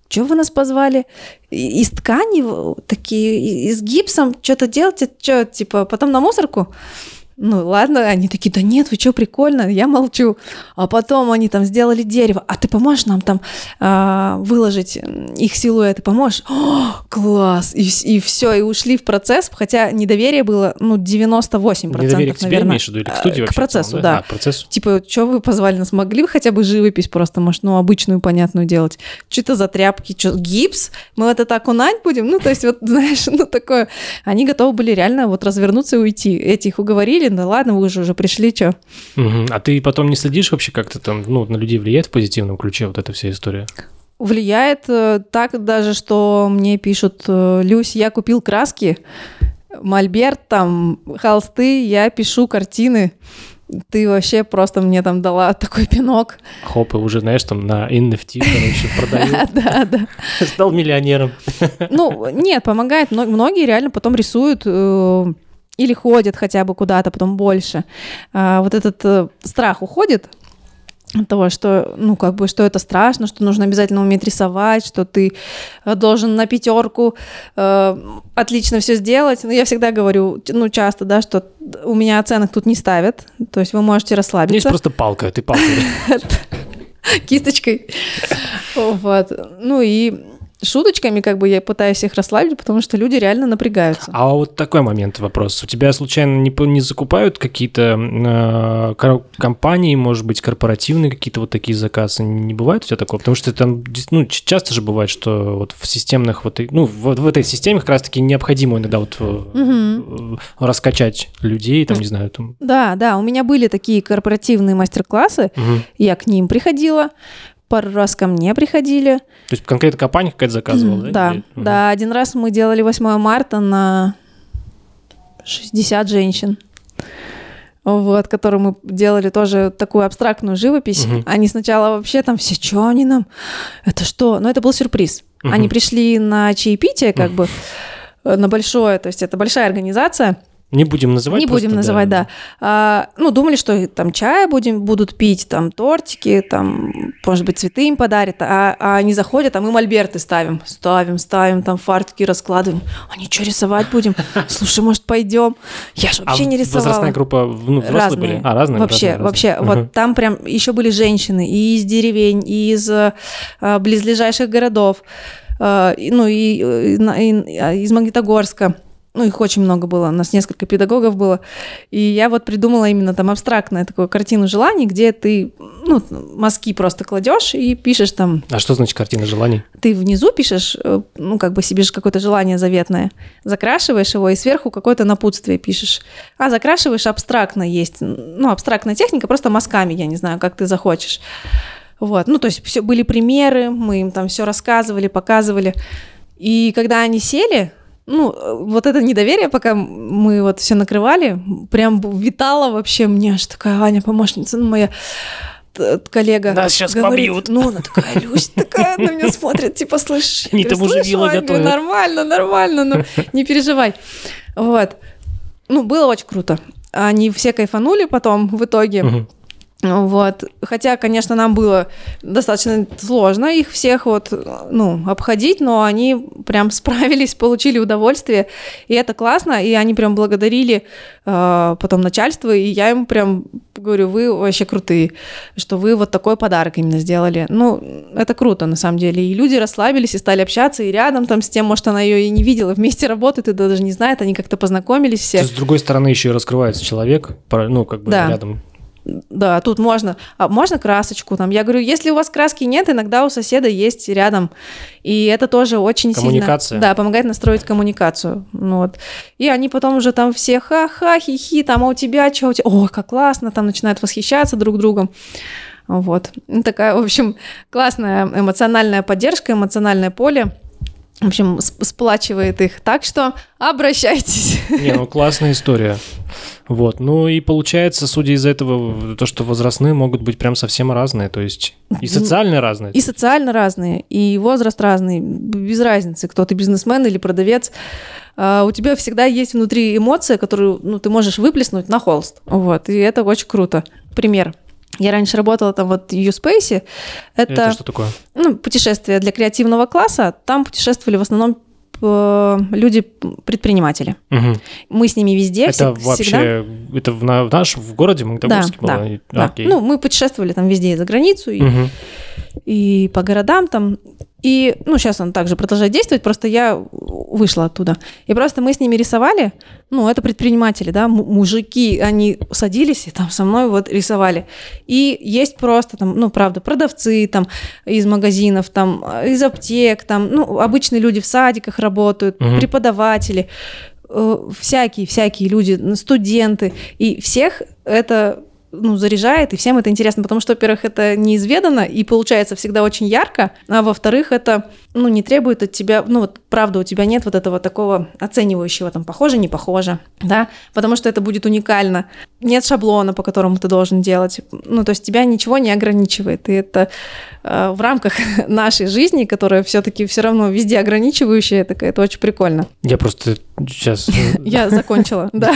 Чего вы нас позвали? Из ткани такие, из гипсом что-то делать? Что, типа, потом на мусорку? Ну ладно, они такие, да нет, вы что, прикольно, я молчу. А потом они там сделали дерево, а ты поможешь нам там э, выложить их силуэты, поможешь? О, класс! И, и все, и ушли в процесс, хотя недоверие было, ну, 98%, Недоверие к тебе, наверное. имеешь в виду, или к студии К вообще процессу, целом, да. А, к процессу. Типа, что вы позвали нас? Могли бы хотя бы живопись просто, может, ну, обычную, понятную делать? Что-то за тряпки, что гипс? Мы вот это окунать будем? Ну, то есть, вот, знаешь, ну, такое. Они готовы были реально вот развернуться и уйти. Этих уговорили, да ладно, вы уже уже пришли, что? Угу. А ты потом не следишь вообще как-то там, ну, на людей влияет в позитивном ключе вот эта вся история? Влияет э, так даже, что мне пишут, э, Люсь, я купил краски, мольберт, там, холсты, я пишу картины. Ты вообще просто мне там дала такой пинок. Хоп, и уже, знаешь, там на NFT, короче, продаю. Да, да. Стал миллионером. Ну, нет, помогает. Многие реально потом рисуют э, или ходят хотя бы куда-то потом больше, а, вот этот э, страх уходит того, что, ну, как бы, что это страшно, что нужно обязательно уметь рисовать, что ты э, должен на пятерку э, отлично все сделать. Но я всегда говорю, ну, часто, да, что у меня оценок тут не ставят, то есть вы можете расслабиться. Есть просто палка, ты палкой. Кисточкой. Вот. Ну и шуточками как бы я пытаюсь их расслабить, потому что люди реально напрягаются. А вот такой момент вопрос. У тебя случайно не, не закупают какие-то э, компании, может быть, корпоративные какие-то вот такие заказы? Не бывает у тебя такого? Потому что там, ну, часто же бывает, что вот в системных, вот, ну, вот в этой системе как раз-таки необходимо иногда вот угу. раскачать людей, там, не знаю, там. Да, да, у меня были такие корпоративные мастер-классы, угу. я к ним приходила, пару раз ко мне приходили. То есть конкретно компания какая-то заказывала, да? Да, Или... да. Один раз мы делали 8 марта на 60 женщин. Вот, которую мы делали тоже такую абстрактную живопись. Угу. Они сначала вообще там все, что они нам? Это что? Но это был сюрприз. Угу. Они пришли на чаепитие, как угу. бы, э, на большое, то есть это большая организация. Не будем называть. Не будем называть, да. да. А, ну, думали, что там чай будем, будут пить, там тортики, там, может быть, цветы им подарят, а, а они заходят, а мы мольберты ставим. Ставим, ставим, там фартуки раскладываем. Они что, рисовать будем? Слушай, может, пойдем? Я же вообще а не рисовала. возрастная группа, ну, взрослые разные. были? А, разные? Вообще, разные, вообще. Разные. Вот там прям еще были женщины и из деревень, и из а, близлежащих городов, а, ну, и, и, и а, из Магнитогорска ну, их очень много было, у нас несколько педагогов было, и я вот придумала именно там абстрактную такую картину желаний, где ты, ну, мазки просто кладешь и пишешь там... А что значит картина желаний? Ты внизу пишешь, э, ну, как бы себе же какое-то желание заветное, закрашиваешь его и сверху какое-то напутствие пишешь. А закрашиваешь абстрактно есть, ну, абстрактная техника, просто мазками, я не знаю, как ты захочешь. Вот, ну, то есть все были примеры, мы им там все рассказывали, показывали. И когда они сели, ну, вот это недоверие, пока мы вот все накрывали, прям витало вообще мне аж такая Аня, помощница, ну, моя коллега Нас сейчас говорит, побьют. Ну, она такая, Люсь такая на меня смотрит, типа, слышишь? Не тому же вилла готовят. Нормально, нормально, ну, не переживай. Вот. Ну, было очень круто. Они все кайфанули потом в итоге. Вот. Хотя, конечно, нам было достаточно сложно их всех вот, ну, обходить, но они прям справились, получили удовольствие, и это классно, и они прям благодарили э, потом начальство, и я им прям говорю, вы вообще крутые, что вы вот такой подарок именно сделали. Ну, это круто, на самом деле. И люди расслабились и стали общаться, и рядом там с тем, может, она ее и не видела, вместе работают, и даже не знает, они как-то познакомились все. Есть, с другой стороны, еще и раскрывается человек, ну, как бы да. рядом да, тут можно, а можно красочку там. Я говорю, если у вас краски нет, иногда у соседа есть рядом, и это тоже очень Коммуникация. сильно, да, помогает настроить коммуникацию. Ну, вот. И они потом уже там все ха-ха, хи-хи, там, а у тебя что, у тебя, ой, как классно, там начинают восхищаться друг другом. Вот. Такая, в общем, классная эмоциональная поддержка, эмоциональное поле. В общем, сплачивает их. Так что обращайтесь. Не, ну классная история. Вот. Ну и получается, судя из этого, то, что возрастные могут быть прям совсем разные, то есть и социально разные. И социально разные, и возраст разный, без разницы, кто ты бизнесмен или продавец. А, у тебя всегда есть внутри эмоция, которую ну, ты можешь выплеснуть на холст. Вот, и это очень круто. Пример. Я раньше работала там вот в U-Space. Это, это что такое? Ну, путешествие для креативного класса. Там путешествовали в основном э, люди-предприниматели. Угу. Мы с ними везде Это всег, вообще, всегда. это в, на, в наш, в городе Магнитогорске да, было? Да, да. Ну, мы путешествовали там везде и за границу, и, угу. и по городам там. И, ну, сейчас он также продолжает действовать, просто я вышла оттуда. И просто мы с ними рисовали, ну, это предприниматели, да, мужики, они садились и там со мной вот рисовали. И есть просто там, ну, правда, продавцы там из магазинов, там, из аптек, там, ну, обычные люди в садиках работают, угу. преподаватели, э, всякие, всякие люди, студенты. И всех это ну, заряжает, и всем это интересно, потому что, во-первых, это неизведанно, и получается всегда очень ярко, а во-вторых, это, ну, не требует от тебя, ну, вот, правда, у тебя нет вот этого такого оценивающего, там, похоже, не похоже, да, потому что это будет уникально. Нет шаблона, по которому ты должен делать, ну, то есть тебя ничего не ограничивает, и это э, в рамках нашей жизни, которая все-таки все равно везде ограничивающая, это, это очень прикольно. Я просто сейчас... Э, Я закончила, да,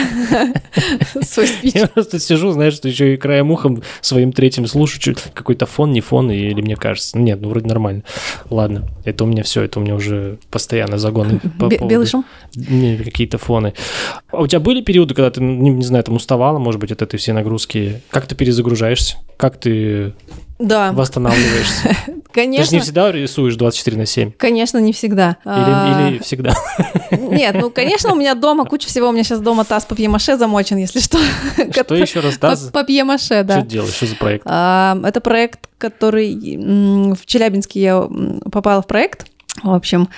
свой спич. Я просто сижу, знаешь, что еще и краем ухом своим третьим слушаю, какой-то фон, не фон, или мне кажется. Нет, ну вроде нормально. Ладно, это у меня все, это у меня уже постоянно загоны. По Белый шум? Не, какие-то фоны. А у тебя были периоды, когда ты, не, не знаю, там уставала, может быть, от этой всей нагрузки? Как ты перезагружаешься? Как ты да. восстанавливаешься? Конечно. Ты же не всегда рисуешь 24 на 7? Конечно, не всегда. Или, а... или всегда? Нет, ну, конечно, у меня дома куча всего. У меня сейчас дома таз папье-маше замочен, если что. Что еще раз таз? Папье-маше, да. Что делаешь? Что за проект? А, это проект, который... В Челябинске я попала в проект, в общем,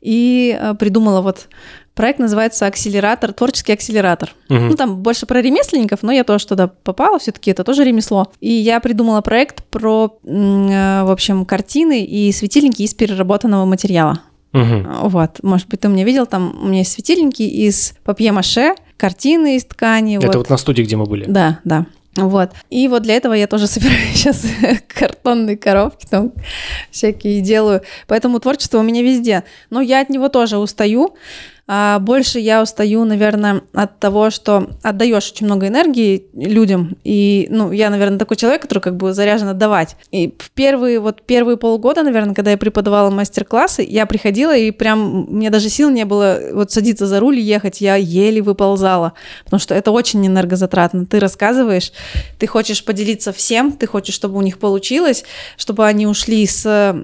и а, придумала вот Проект называется «Акселератор», творческий акселератор. Угу. Ну, там больше про ремесленников, но я тоже туда попала, все таки это тоже ремесло. И я придумала проект про, э, в общем, картины и светильники из переработанного материала. Угу. Вот, может быть, ты меня видел, там у меня есть светильники из папье-маше, картины из ткани. Это вот. вот на студии, где мы были? Да, да. Вот. И вот для этого я тоже собираю сейчас картонные коробки, там всякие делаю. Поэтому творчество у меня везде. Но я от него тоже устаю. А больше я устаю, наверное, от того, что отдаешь очень много энергии людям. И, ну, я, наверное, такой человек, который как бы заряжен отдавать. И в первые, вот первые полгода, наверное, когда я преподавала мастер-классы, я приходила, и прям мне даже сил не было вот садиться за руль и ехать. Я еле выползала, потому что это очень энергозатратно. Ты рассказываешь, ты хочешь поделиться всем, ты хочешь, чтобы у них получилось, чтобы они ушли с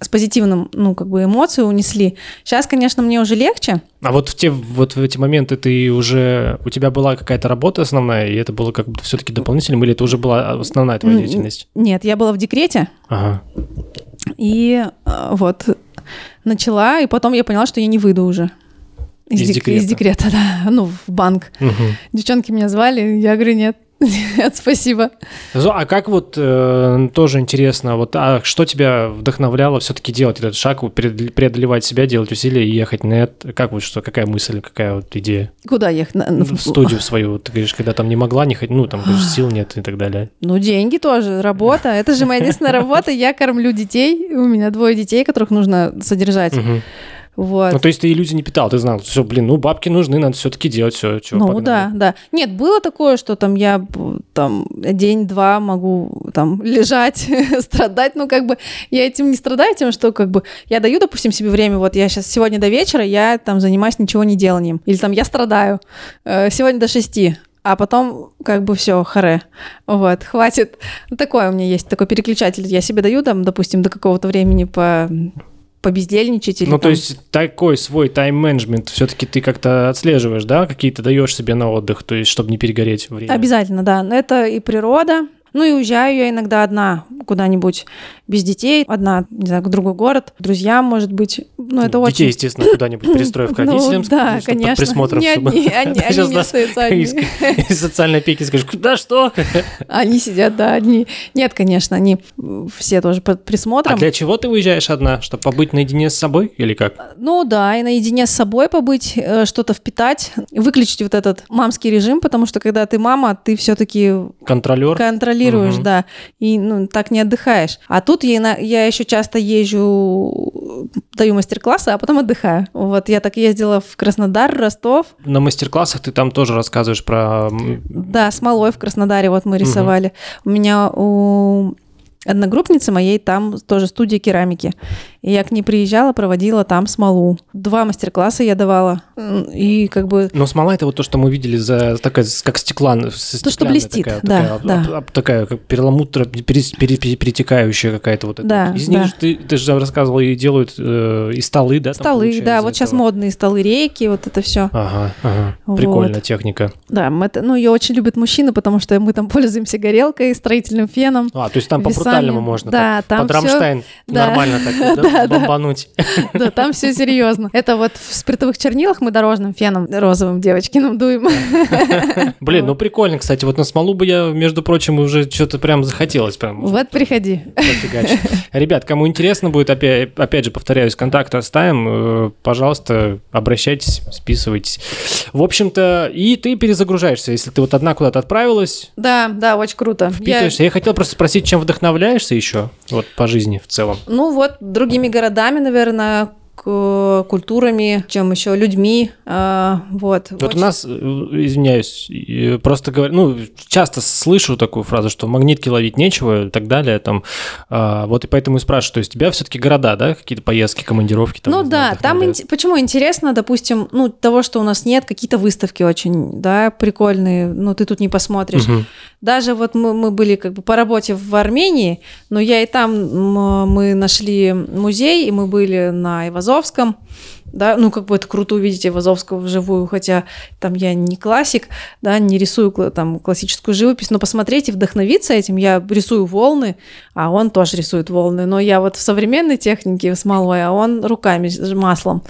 с позитивным, ну, как бы эмоции унесли. Сейчас, конечно, мне уже легче. А вот в те, вот в эти моменты ты уже, у тебя была какая-то работа основная, и это было как бы все-таки дополнительным, или это уже была основная твоя деятельность? Нет, я была в декрете. Ага. И а, вот начала, и потом я поняла, что я не выйду уже. Из, из, декрета. из декрета, да, ну, в банк. Угу. Девчонки меня звали, я говорю, нет, нет, спасибо. А как вот э, тоже интересно, вот а что тебя вдохновляло все-таки делать этот шаг, преодолевать себя, делать усилия и ехать на это? Как вот что, какая мысль, какая вот идея? Куда ехать? В студию свою, ты говоришь, когда там не могла, не хоть, ну там говоришь, сил нет и так далее. Ну деньги тоже, работа, это же моя единственная работа, я кормлю детей, у меня двое детей, которых нужно содержать. Вот. Ну, то есть ты иллюзий не питал, ты знал, все, блин, ну, бабки нужны, надо все-таки делать все, что Ну, погнали. да, да. Нет, было такое, что там я там день-два могу там лежать, страдать, ну, как бы я этим не страдаю, тем, что как бы я даю, допустим, себе время, вот я сейчас сегодня до вечера, я там занимаюсь ничего не деланием, или там я страдаю, э, сегодня до шести, а потом как бы все, харе. Вот, хватит. Такое у меня есть, такой переключатель. Я себе даю там, допустим, до какого-то времени по побездельничать или Ну, там... то есть такой свой тайм-менеджмент все-таки ты как-то отслеживаешь, да, какие-то даешь себе на отдых, то есть чтобы не перегореть время? Обязательно, да. Это и природа, ну и уезжаю я иногда одна куда-нибудь без детей, одна, не знаю, в другой город, друзьям, может быть. Ну, это очень... Детей, естественно, куда-нибудь пристроив к родителям. Ну, да, чтобы под конечно. присмотром, Не чтобы- одни, они, они не остаются одни. из, из социальной опеки скажешь, куда что? Они сидят, да, одни. Нет, конечно, они все тоже под присмотром. А для чего ты уезжаешь одна? Чтобы побыть наедине с собой или как? Ну да, и наедине с собой побыть, э, что-то впитать, выключить вот этот мамский режим, потому что когда ты мама, ты все-таки Контролер? Контролируешь, Мгм. да, и ну, так не отдыхаешь. А тут я, я еще часто езжу, даю мастер-классы, а потом отдыхаю. Вот я так ездила в Краснодар, Ростов, На мастер-классах ты там тоже рассказываешь про... да, смолой в Краснодаре вот мы рисовали. У меня у одногруппницы моей там тоже студия керамики. И я к ней приезжала, проводила там смолу. Два мастер-класса я давала. И как бы Но смола это вот то, что мы видели за такая, как стеклан, То, что блестит, такая, да, такая, да. об- об- такая как перламутр, пере- пере- пере- перетекающая какая-то вот эта. Да, вот. Из них да. же ты, ты же рассказывал, и делают э, и столы, да? столы, да, вот из сейчас этого? модные столы рейки, вот это все. Ага, ага. Вот. Прикольная техника. Да, мы это, ну, ее очень любят мужчины, потому что мы там пользуемся горелкой, строительным феном. А, то есть там по Весами. брутальному можно. Да, так, там Под всё- Рамштайн да. нормально так да, Да, бомбануть. Да, там все серьезно. Это вот в спиртовых чернилах мы дорожным феном розовым девочкиным дуем. Блин, ну прикольно, кстати. Вот на смолу бы я, между прочим, уже что-то прям захотелось. Прям Вот приходи. Ребят, кому интересно будет, опять, опять же, повторяюсь, контакты оставим. э, Пожалуйста, обращайтесь, списывайтесь. В общем-то, и ты перезагружаешься. Если ты вот одна куда-то отправилась, Да, да, очень круто. Я- впитываешься. Я хотел просто спросить, чем вдохновляешься еще вот по жизни в целом. Ну вот, другими городами, наверное, культурами, чем еще людьми. а, вот. Вот Очень- у нас, э, извиняюсь, э, просто говорю, ну, часто слышу такую фразу, что магнитки ловить нечего и так далее, там, а, вот и поэтому и спрашиваю, то есть у тебя все-таки города, да, какие-то поездки, командировки? Там, ну не знаю, да, там ин- почему интересно, допустим, ну того, что у нас нет, какие-то выставки очень, да, прикольные, ну ты тут не посмотришь. Мгм. Даже вот мы, мы были как бы по работе в Армении, но я и там мы нашли музей, и мы были на Ивазовском. Да, ну как бы это круто увидеть Ивазовского вживую, хотя там я не классик, да, не рисую там классическую живопись, но посмотреть и вдохновиться этим. Я рисую волны, а он тоже рисует волны, но я вот в современной технике смолой, а он руками с маслом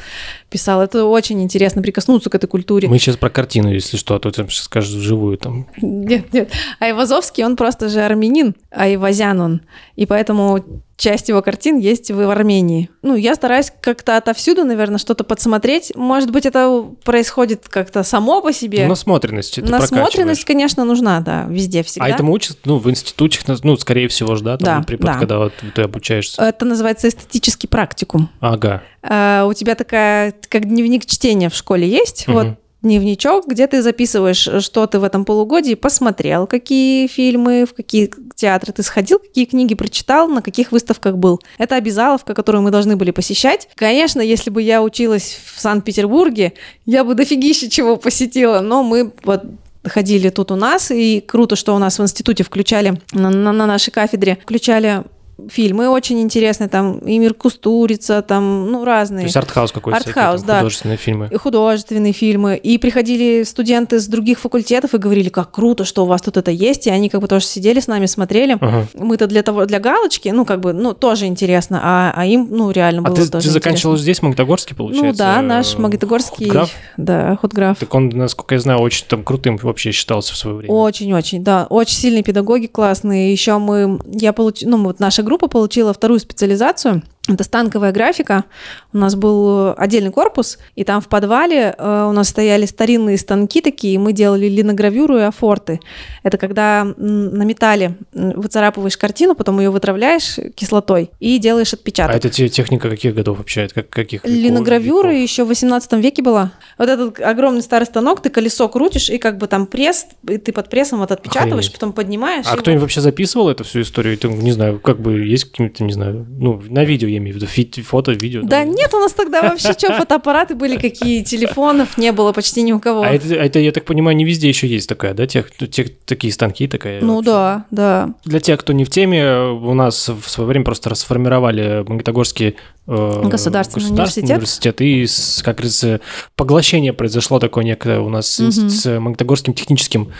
писал. Это очень интересно прикоснуться к этой культуре. Мы сейчас про картину, если что, а то ты сейчас скажешь вживую там. Нет, нет. А Ивазовский, он просто же армянин, а Ивазян он. И поэтому часть его картин есть в Армении. Ну, я стараюсь как-то отовсюду, наверное, что-то подсмотреть. Может быть, это происходит как-то само по себе. Насмотренность. ты Насмотренность, конечно, нужна, да, везде, всегда. А этому учат, ну, в институте, ну, скорее всего же, да, там, Да, препод, да. когда вот ты обучаешься. Это называется эстетический практикум. Ага. А, у тебя такая, как дневник чтения в школе есть, Мгм. вот дневничок, где ты записываешь, что ты в этом полугодии посмотрел, какие фильмы, в какие театры ты сходил, какие книги прочитал, на каких выставках был. Это обязаловка, которую мы должны были посещать. Конечно, если бы я училась в Санкт-Петербурге, я бы дофигища чего посетила, но мы вот ходили тут у нас, и круто, что у нас в институте включали, на, на- на нашей кафедре включали фильмы очень интересные, там и «Мир Кустурица», там, ну, разные. То есть артхаус какой-то, Артхаус, да. художественные фильмы. И художественные фильмы. И приходили студенты с других факультетов и говорили, как круто, что у вас тут это есть. И они как бы тоже сидели с нами, смотрели. Ага. Мы-то для того, для галочки, ну, как бы, ну, тоже интересно, а, а им, ну, реально А было ты, тоже ты заканчивала интересно. здесь, в Магнитогорске, получается? Ну да, наш э, Магнитогорский, Худграф? да, худграф. Так он, насколько я знаю, очень там крутым вообще считался в свое время. Очень-очень, да, очень сильные педагоги классные. Еще мы, я получ, ну вот наша группа получила вторую специализацию. Это станковая графика. У нас был отдельный корпус, и там в подвале э, у нас стояли старинные станки такие, и мы делали линогравюру и афорты. Это когда на металле выцарапываешь картину, потом ее вытравляешь кислотой и делаешь отпечаток. А это те- техника каких годов вообще? Это как, каких веков- Линогравюра веков? еще в 18 веке была. Вот этот огромный старый станок, ты колесо крутишь, и как бы там пресс, и ты под прессом вот отпечатываешь, Охренеть. потом поднимаешь. А кто-нибудь вообще записывал эту всю историю? Ты, не знаю, как бы есть какие-то, не знаю, ну, на видео я имею в виду, фи- фото, видео. Да там. нет, у нас тогда вообще что, фотоаппараты были какие, телефонов не было почти ни у кого. А это, это, я так понимаю, не везде еще есть такая, да, тех, тех- такие станки, такая. Ну вообще? да, да. Для тех, кто не в теме, у нас в свое время просто расформировали Магнитогорский э, Государственный университет. университет. И, с, как говорится, поглощение произошло такое некое у нас Мгм. с, Магнитогорским техническим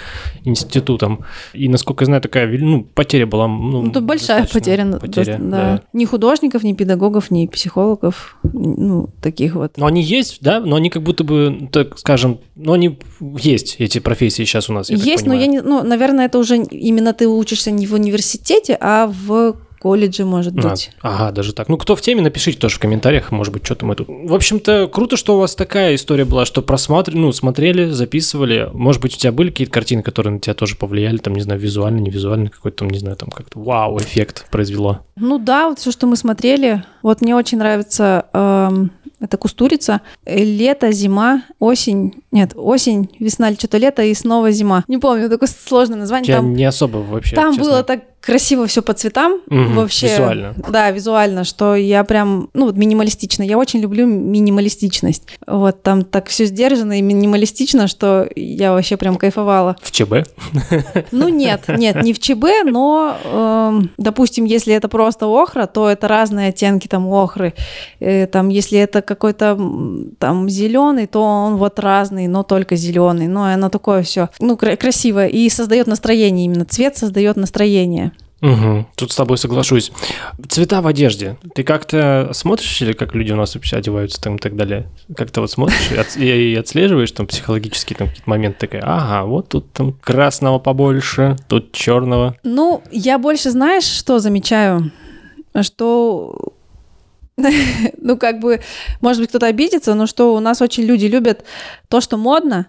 институтом. И, насколько я знаю, такая ну, потеря была. Ну, Ну, большая потеря, ну, потеря, то- да. Ни художников, ни педагогов, ни психологов, ну, таких вот. Но они есть, да, но они как будто бы, так скажем, ну, они есть, эти профессии сейчас у нас, я Есть, но я не, ну, наверное, это уже именно ты учишься не в университете, а в колледже, может А, быть. ага, даже так. Ну, кто в теме, напишите тоже в комментариях, может быть, что-то мы тут... В общем-то, круто, что у вас такая история была, что просматривали, ну, смотрели, записывали. Может быть, у тебя были какие-то картины, которые на тебя тоже повлияли, там, не знаю, визуально, не визуально, какой-то там, не знаю, там как-то вау-эффект произвело. Ну да, вот все, что мы смотрели. Вот мне очень нравится эм, это Кустурица. Лето, зима, осень. Нет, осень, весна или что-то лето и снова зима. Не помню, такое сложное название. Я Там, не особо вообще, там честно. было так красиво все по цветам. Мгм, вообще. визуально. Да, визуально, что я прям, ну вот минималистично. Я очень люблю минималистичность. Вот там так все сдержанно и минималистично, что я вообще прям кайфовала. В ЧБ? Ну нет, нет, не в ЧБ, но, эм, допустим, если это просто охра, то это разные оттенки там охры. Э, там, если это какой-то там зеленый, то он вот разный, но только зеленый. Ну, и оно такое все, ну, кра- красиво и создает настроение именно. Цвет создает настроение. Угу, тут с тобой соглашусь. Цвета в одежде. Ты как-то смотришь или как люди у нас вообще одеваются там и так далее? Как-то вот смотришь и, от- и отслеживаешь там психологически там какие-то моменты такая, ага, вот тут там красного побольше, тут черного. Ну, я больше, знаешь, что замечаю? Что ну, как бы, может быть, кто-то обидится, но что у нас очень люди любят то, что модно,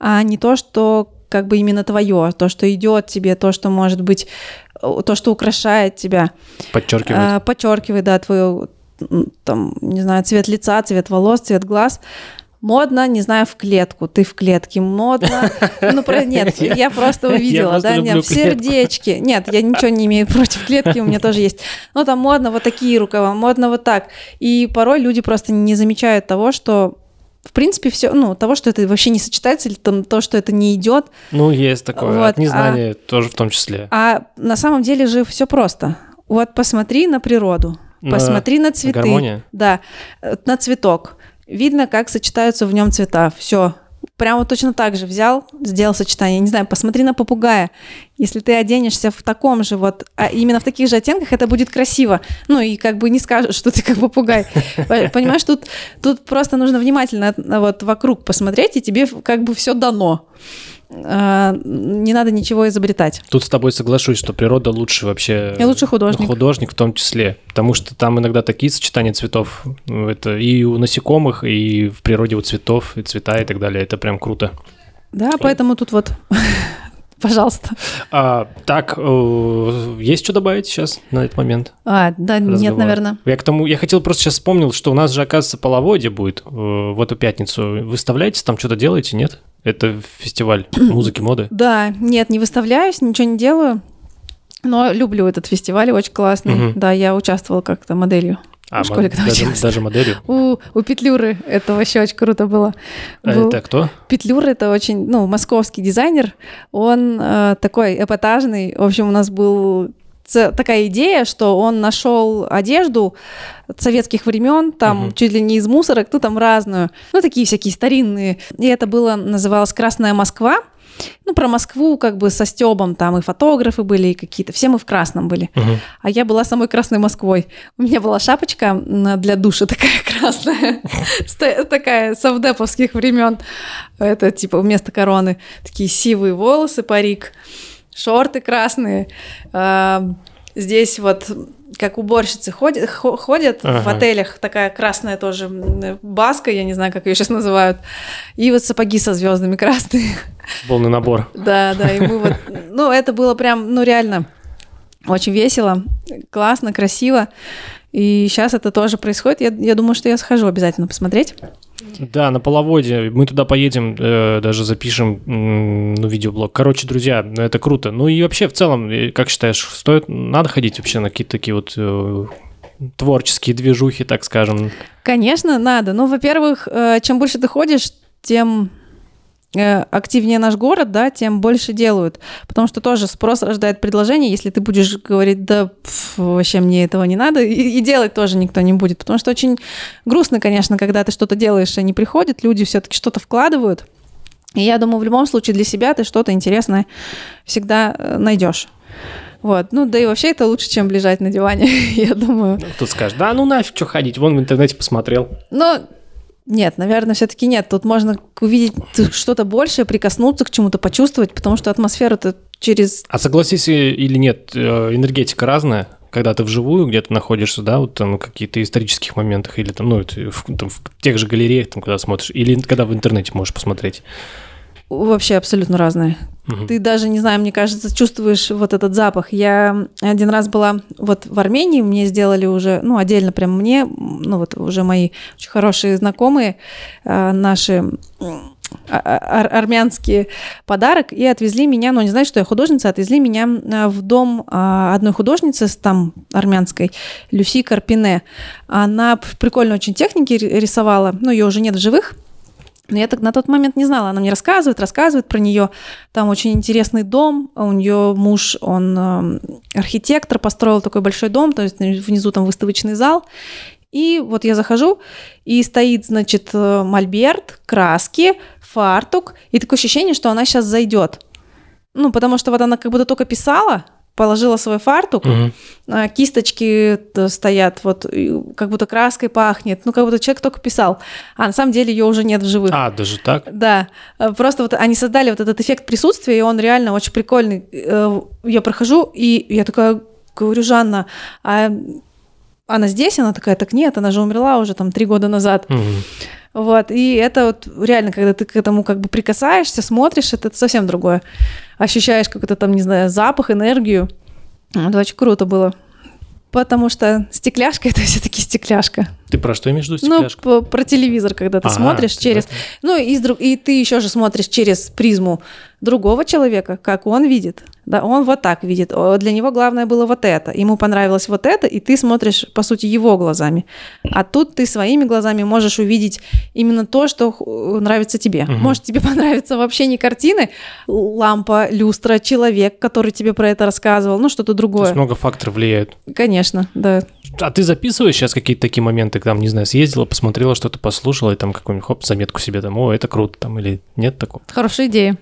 а не то, что как бы именно твое, то, что идет тебе, то, что может быть, э, то, что украшает тебя, Подчеркивает. а, подчеркивает, да, твою, там, не знаю, цвет лица, цвет волос, цвет глаз. Модно, не знаю, в клетку. Ты в клетке. Модно. Ну, про... нет, Я- просто увидела, да, нет, в сердечке. Нет, я ничего не имею против клетки, у меня тоже есть. Ну, там модно вот такие рукава, модно вот так. И порой люди просто не замечают того, что в принципе, все, ну, того, что это вообще не сочетается, или там, то, что это не идет. Ну, есть такое. вот, От незнания тоже в том числе. А на самом деле же все просто. Вот посмотри на природу, На посмотри на цветы. гармония? Да, э, на цветок. Видно, как сочетаются в нем цвета. Все. Прямо точно так же взял, сделал сочетание. Не знаю, посмотри на попугая. Если ты оденешься в таком же вот, а именно в таких же оттенках, это будет красиво. Ну и как бы не скажешь, что ты как попугай. По- Понимаешь, тут, тут просто нужно внимательно вот вокруг посмотреть, и тебе как бы все дано. А, Не надо ничего изобретать. Тут с тобой соглашусь, что природа лучше вообще... И лучше художник. Художник в том числе. Потому что там иногда такие сочетания цветов. Это и у насекомых, и в природе у цветов, и цвета, и так далее. Это прям круто. Да, поэтому тут вот, пожалуйста. А, так, э, есть что добавить сейчас на этот момент? А, да, нет, разговора? наверное. Я к тому, я хотел просто сейчас вспомнил, что у нас же, оказывается, половодье будет э, в эту пятницу. Выставляете там, что-то делаете, нет? Это фестиваль музыки, моды. Да, нет, не выставляюсь, ничего не делаю. Но люблю этот фестиваль, очень классный. Мгм. Да, я участвовала как-то моделью. А, в школе, когда даже, училась. даже моделью. У, у Петлюры это вообще очень круто было. А Был- это кто? Петлюра это очень, ну, московский дизайнер. Он э, такой эпатажный. В общем, у нас был такая идея, что он нашел одежду советских времен, там Мгм. чуть ли не из мусорок, ну там разную, ну такие всякие старинные. И это было называлось Красная Москва. Ну, про Москву как бы со Стебом, там и фотографы были, и какие-то. Все мы в красном были. Мгм. А я была самой красной Москвой. У меня была шапочка для душа такая красная, такая совдеповских времен. Это типа вместо короны. Такие сивые волосы, парик, шорты красные. А, Здесь вот как уборщицы ходят, хо- ходят в Ага. отелях, такая красная тоже баска, я не знаю, как ее сейчас называют, и вот сапоги со звездами красные. Полный набор. Да, да, и мы вот, ну, это было прям, ну, реально очень весело, классно, красиво. И сейчас это тоже происходит. Я, я думаю, что я схожу обязательно посмотреть. Да, на половодье. Мы туда поедем, э, даже запишем м, ну, видеоблог. Короче, друзья, это круто. Ну и вообще, в целом, э, как считаешь, стоит, надо ходить вообще на какие-то такие вот э, творческие движухи, так скажем? Конечно, надо. Ну, во-первых, э, чем больше ты ходишь, тем э, активнее наш город, да, тем больше делают. Потому что тоже спрос рождает предложение. Если ты будешь говорить, да, пф, вообще мне этого не надо, и, и делать тоже никто не будет. Потому что очень грустно, конечно, когда ты что-то делаешь, и не приходят, люди все-таки что-то вкладывают. И я думаю, в любом случае для себя ты что-то интересное всегда э, найдешь. Вот. Ну, да и вообще это лучше, чем лежать на диване, я думаю. Ну, Тут скажешь, да ну нафиг, что ходить, вон в интернете посмотрел. Но нет, наверное, все-таки нет. Тут можно увидеть что-то большее, прикоснуться к чему-то, почувствовать, потому что атмосфера-то через... А согласись э, или нет, э, энергетика разная, когда ты вживую где-то находишься, да, вот там какие-то исторических моментах, или там, ну, это в, там, в тех же галереях, там, когда смотришь, или когда в интернете можешь посмотреть. Вообще абсолютно разные. Мгм. Ты даже, не знаю, мне кажется, чувствуешь вот этот запах. Я один раз была вот в Армении, мне сделали уже, ну, отдельно прям мне, ну, вот уже мои очень хорошие знакомые, э, наши а- а- ар- армянские подарок и отвезли меня, ну, не знаю, что я художница, отвезли меня э, в дом а, одной художницы там армянской, Люси Карпине. Она прикольно очень техники ри- рисовала, ну, ее уже нет в живых, но я так на тот момент не знала. Она мне рассказывает, рассказывает про нее. Там очень интересный дом. У нее муж, он эм, архитектор, построил такой большой дом, то есть внизу там выставочный зал. И вот я захожу, и стоит, значит, э, мольберт, краски, фартук, и такое ощущение, что она сейчас зайдет. Ну, потому что вот она как будто только писала, положила свой фартук, а, кисточки стоят, вот как будто краской пахнет, ну как будто человек только писал, а на самом деле ее уже нет в живых. А, даже так? Да, э, просто вот они создали вот этот эффект присутствия, и он реально очень прикольный. Э, Я прохожу, и я такая говорю, Жанна, а она здесь? Она такая, так нет, она же умерла уже там три года назад. Мгм. Вот, и это вот реально, когда ты к этому как бы прикасаешься, смотришь, это совсем другое. Ощущаешь какой-то там, не знаю, запах, энергию. Это очень круто было. Потому что стекляшка это все-таки стекляшка. Ты про что имеешь в виду, Ну, стекляшка? п- про телевизор, когда ты Ага, смотришь ты через. Ну, и, друг- и ты еще же смотришь через призму другого человека, как он видит. Да, он вот так видит. Для него главное было вот это. Ему понравилось вот это, и ты смотришь, по сути, его глазами. А тут ты своими глазами можешь увидеть именно то, что х- нравится тебе. Мгм. Может, тебе понравится вообще не картины, лампа, люстра, человек, который тебе про это рассказывал, ну, что-то То другое. есть много факторов влияет. Конечно, да. А ты записываешь сейчас какие-то такие моменты, там, не знаю, съездила, посмотрела, что-то послушала, и там какую-нибудь, хоп, заметку себе там, о, это круто, там, или нет такого? Хорошая идея.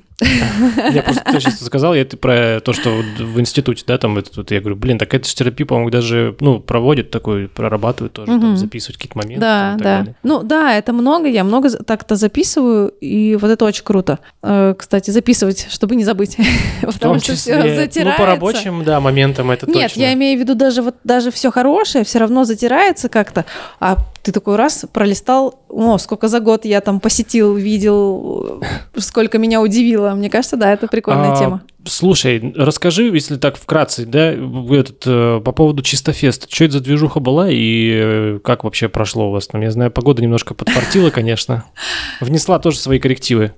Я просто ты сейчас сказал, я про то, что в институте, да, там, это, я говорю, блин, так это же терапия, по-моему, даже, ну, проводят такой, прорабатывают тоже, там, Мгм. записывать какие-то моменты. Да, там, да. далее. Ну да, это много, я много так-то записываю, и вот это очень круто. Э, Кстати, записывать, чтобы не забыть, В том что числе, ну, по рабочим, да, моментам это Нет, точно. я имею в виду даже вот даже все хорошее все равно затирается как-то, а ты такой раз пролистал, о, сколько за год я там посетил, видел, сколько меня удивило. Мне кажется, да, это прикольная А, тема. Слушай, расскажи, если так вкратце, да, этот, э, по поводу Чистофеста. Что это за движуха была и э, как вообще прошло у вас там? Я знаю, погода немножко подпортила, конечно. Внесла тоже свои коррективы.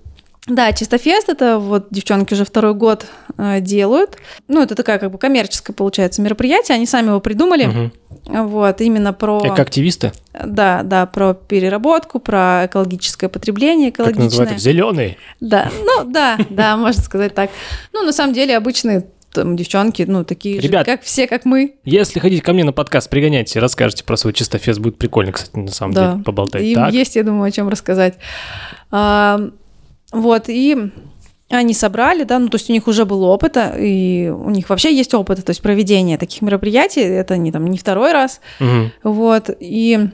Да, Чистофест это вот девчонки уже второй год э, делают. Ну, это такая как бы коммерческое, получается, мероприятие. Они сами его придумали. Мгм. Вот, именно про... Экоактивисты, Да, да, про переработку, про экологическое потребление, как называют экологичное. их, зеленые. Да, ну да, да, можно сказать так. Ну, на самом деле, обычные там девчонки, ну, такие Ребят. же, как все, как мы. Если хотите ко мне на подкаст, пригоняйте, расскажите про свой Чистофест. Будет прикольно, кстати, на самом Да. деле, поболтать. Им Так, есть, я думаю, о чем рассказать. А, вот, и они собрали, да, ну, то есть у них уже был опыт, а, и у них вообще есть опыт, то есть проведение таких мероприятий, это не там не второй раз, Мгм. Вот, и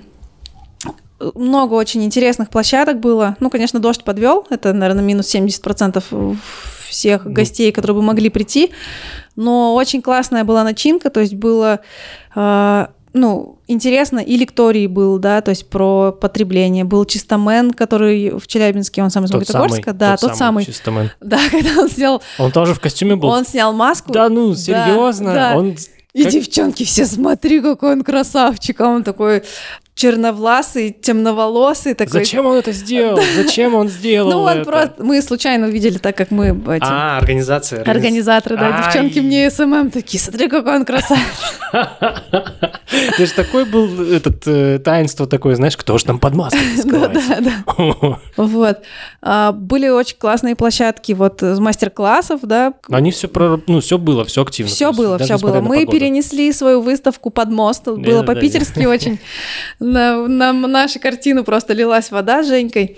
много очень интересных площадок было. Ну, конечно, дождь подвел. Это, наверное, минус 70% всех гостей, которые бы могли прийти. Но очень классная была начинка. То есть было, э, ну, интересно. И лекторий был, да, то есть про потребление. Был Чистомен, который в Челябинске, он сам из Тот Магнитогорска. Да, тот, самый. Чистомен. Да, когда он сделал, Он тоже в костюме был? он снял маску. Да ну, серьезно? да. Он... И Как- девчонки все, смотри, какой он красавчик. А он такой черновласый, темноволосый такой. Зачем он это сделал? Зачем он сделал Ну, он это? просто... Мы случайно увидели, так как мы эти... А, организация. Организаторы, да, Ай. девчонки мне SMM такие, смотри, какой он красавец. Ты же такой был, этот, э, таинство такое, знаешь, кто же там под маской Да, да, да. Вот. А, Были очень классные площадки вот с мастер-классов, да. Они все, ну, все было, все активно. Все было, все было. Мы. Перенесли свою выставку под мост. Было Да-да-да. по-питерски очень. На, на нашу картину просто лилась вода с Женькой.